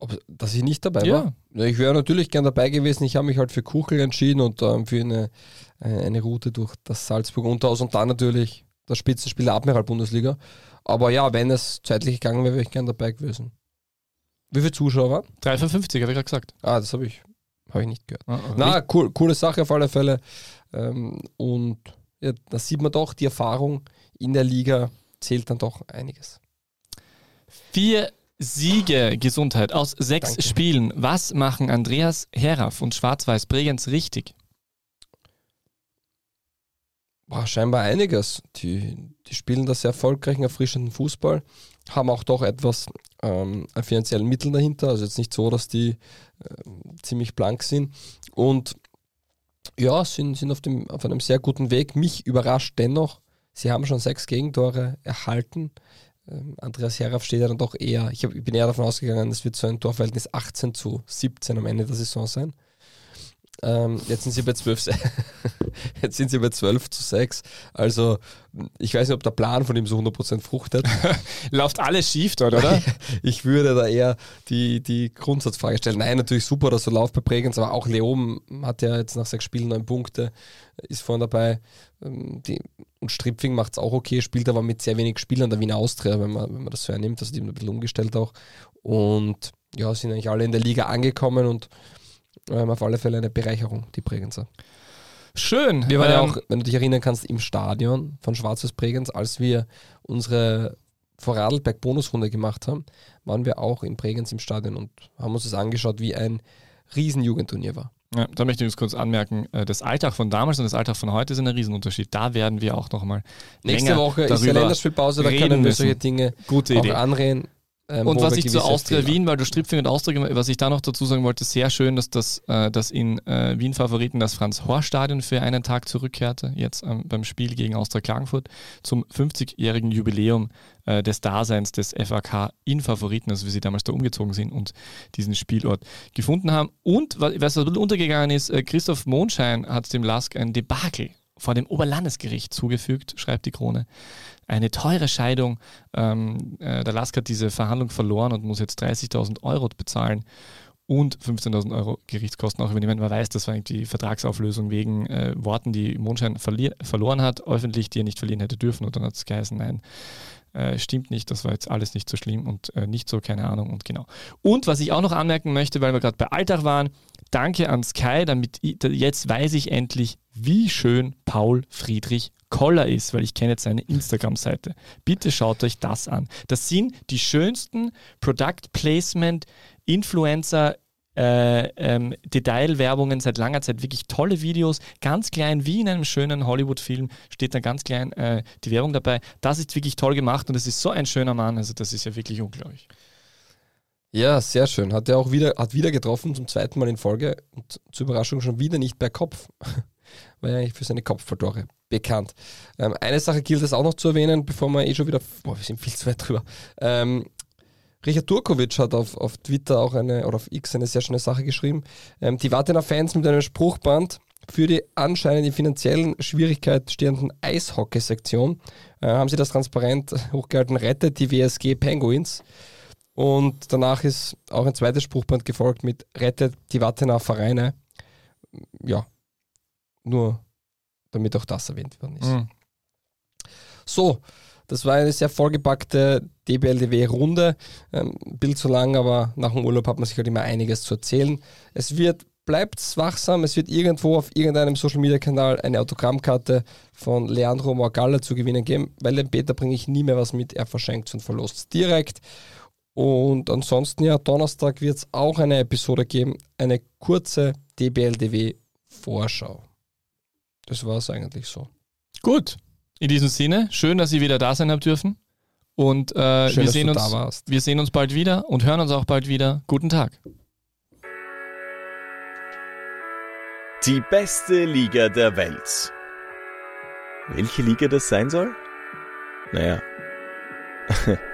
Ob, dass ich nicht dabei Ja. war? Ich wäre natürlich gern dabei gewesen. Ich habe mich halt für Kuchel entschieden und ähm, für eine, eine eine Route durch das Salzburg Unterhaus und dann natürlich das Spitzenspiel der Admiral-Bundesliga. Aber ja, wenn es zeitlich gegangen wäre, wäre ich gern dabei gewesen. Wie viele Zuschauer waren? 355, habe ich gerade gesagt. Ah, das habe ich, hab ich nicht gehört. Ah, Na, cool, coole Sache auf alle Fälle. Ähm, und ja, da sieht man doch, die Erfahrung in der Liga zählt dann doch einiges. Vier Siege, Gesundheit aus sechs Danke. Spielen. Was machen Andreas Heraff und Schwarz-Weiß Bregenz richtig? Boah, scheinbar einiges. Die, die spielen da sehr erfolgreichen, erfrischenden Fußball, haben auch doch etwas ähm, an finanziellen Mitteln dahinter. Also jetzt nicht so, dass die ähm, ziemlich blank sind. Und ja, sind, sind auf, dem, auf einem sehr guten Weg. Mich überrascht dennoch, sie haben schon sechs Gegentore erhalten. Ähm, Andreas Heraff steht ja dann doch eher, ich, hab, ich bin eher davon ausgegangen, es wird so ein Torverhältnis 18 zu 17 am Ende der Saison sein. Ähm, jetzt sind sie bei 12, se- jetzt sind sie bei 12 zu 6. Also ich weiß nicht, ob der Plan von ihm so 100% fruchtet. Läuft alles schief dort, oder? Ich würde da eher die, die Grundsatzfrage stellen. Nein, natürlich super, dass so läuft bei Bregenz, aber auch Leom hat ja jetzt nach sechs Spielen neun Punkte, ist vorne dabei. Ähm, Die, und Stripfing macht es auch okay, spielt aber mit sehr wenig Spielern der Wiener Austria, wenn man, wenn man das so hernimmt. Also die haben ein bisschen umgestellt auch. Und ja, sind eigentlich alle in der Liga angekommen und ähm, auf alle Fälle eine Bereicherung, die Bregenzer. Schön. Wir waren ja Ähm, auch, wenn du dich erinnern kannst, im Stadion von Schwarzes Bregenz, als wir unsere Vorarlberg-Bonusrunde gemacht haben, waren wir auch in Bregenz im Stadion und haben uns das angeschaut, wie ein Riesenjugendturnier war. Ja, da möchte ich uns kurz anmerken, äh, das Alltag von damals und das Alltag von heute sind ein Riesenunterschied. Da werden wir auch nochmal Nächste Woche ist ja Länderspielpause, da können wir solche Dinge Gute auch Idee. anreden. Ähm, Und was ich zu Austria Fehler- Wien, weil du Stripfing und Austria, was ich da noch dazu sagen wollte, sehr schön, dass das äh, dass in äh, Wien Favoriten das Franz-Horst-Stadion für einen Tag zurückkehrte, jetzt ähm, beim Spiel gegen Austria Klagenfurt, zum 50-jährigen Jubiläum äh, des Daseins des FAK in Favoriten, also wie sie damals da umgezogen sind und diesen Spielort gefunden haben. Und wa- was ein bisschen untergegangen ist, äh, Christoph Mondschein hat dem Lask ein Debakel vor dem Oberlandesgericht zugefügt, schreibt die Krone. Eine teure Scheidung. Ähm, äh, der Lask hat diese Verhandlung verloren und muss jetzt 30.000 Euro bezahlen und 15.000 Euro Gerichtskosten auch übernehmen. Man weiß, das war die Vertragsauflösung wegen äh, Worten, die Mondschein verloren hat, öffentlich, die er nicht verlieren hätte dürfen. Und dann hat es geheißen, nein, äh, stimmt nicht, das war jetzt alles nicht so schlimm und äh, nicht so, keine Ahnung und genau. Und was ich auch noch anmerken möchte, weil wir gerade bei Alltag waren, danke an Sky, damit ich, jetzt weiß ich endlich, wie schön Paul Friedrich Koller ist, weil ich kenne jetzt seine Instagram-Seite. Bitte schaut euch das an. Das sind die schönsten Product Placement Influencer äh, ähm, Detailwerbungen seit langer Zeit, wirklich tolle Videos, ganz klein, wie in einem schönen Hollywood-Film, steht da ganz klein äh, die Werbung dabei. Das ist wirklich toll gemacht und es ist so ein schöner Mann, also das ist ja wirklich unglaublich. Ja, sehr schön. Hat er auch wieder, hat wieder getroffen, zum zweiten Mal in Folge und zur Überraschung schon wieder nicht per Kopf. War ja eigentlich für seine Kopfballtore bekannt. Ähm, eine Sache gilt es auch noch zu erwähnen, bevor wir eh schon wieder, boah, wir sind viel zu weit drüber. Ähm, Richard Turkovic hat auf, auf Twitter auch eine, oder auf X eine sehr schöne Sache geschrieben. Ähm, die Wartener Fans mit einem Spruchband für die anscheinend in finanziellen Schwierigkeiten stehenden Eishockey-Sektion äh, haben sie das transparent hochgehalten, rettet die WSG Penguins. Und danach ist auch ein zweites Spruchband gefolgt mit Rettet die Wattener Vereine. Ja, nur damit auch das erwähnt worden ist. Mhm. So, das war eine sehr vollgepackte DBLDW-Runde. Ähm, Bild zu lang, aber nach dem Urlaub hat man sich halt immer einiges zu erzählen. Es wird, bleibt wachsam, es wird irgendwo auf irgendeinem Social-Media-Kanal eine Autogrammkarte von Leandro Morgalla zu gewinnen geben, weil dem Peter bringe ich nie mehr was mit, er verschenkt und verlost direkt. Und ansonsten, ja, Donnerstag wird es auch eine Episode geben, eine kurze DBLDW-Vorschau. Das war es eigentlich so. Gut. In diesem Sinne, schön, dass ihr wieder da sein habt dürfen. Und äh, Schön, wir, dass sehen du uns, da warst. wir sehen uns bald wieder und hören uns auch bald wieder. Guten Tag. Die beste Liga der Welt. Welche Liga das sein soll? Naja,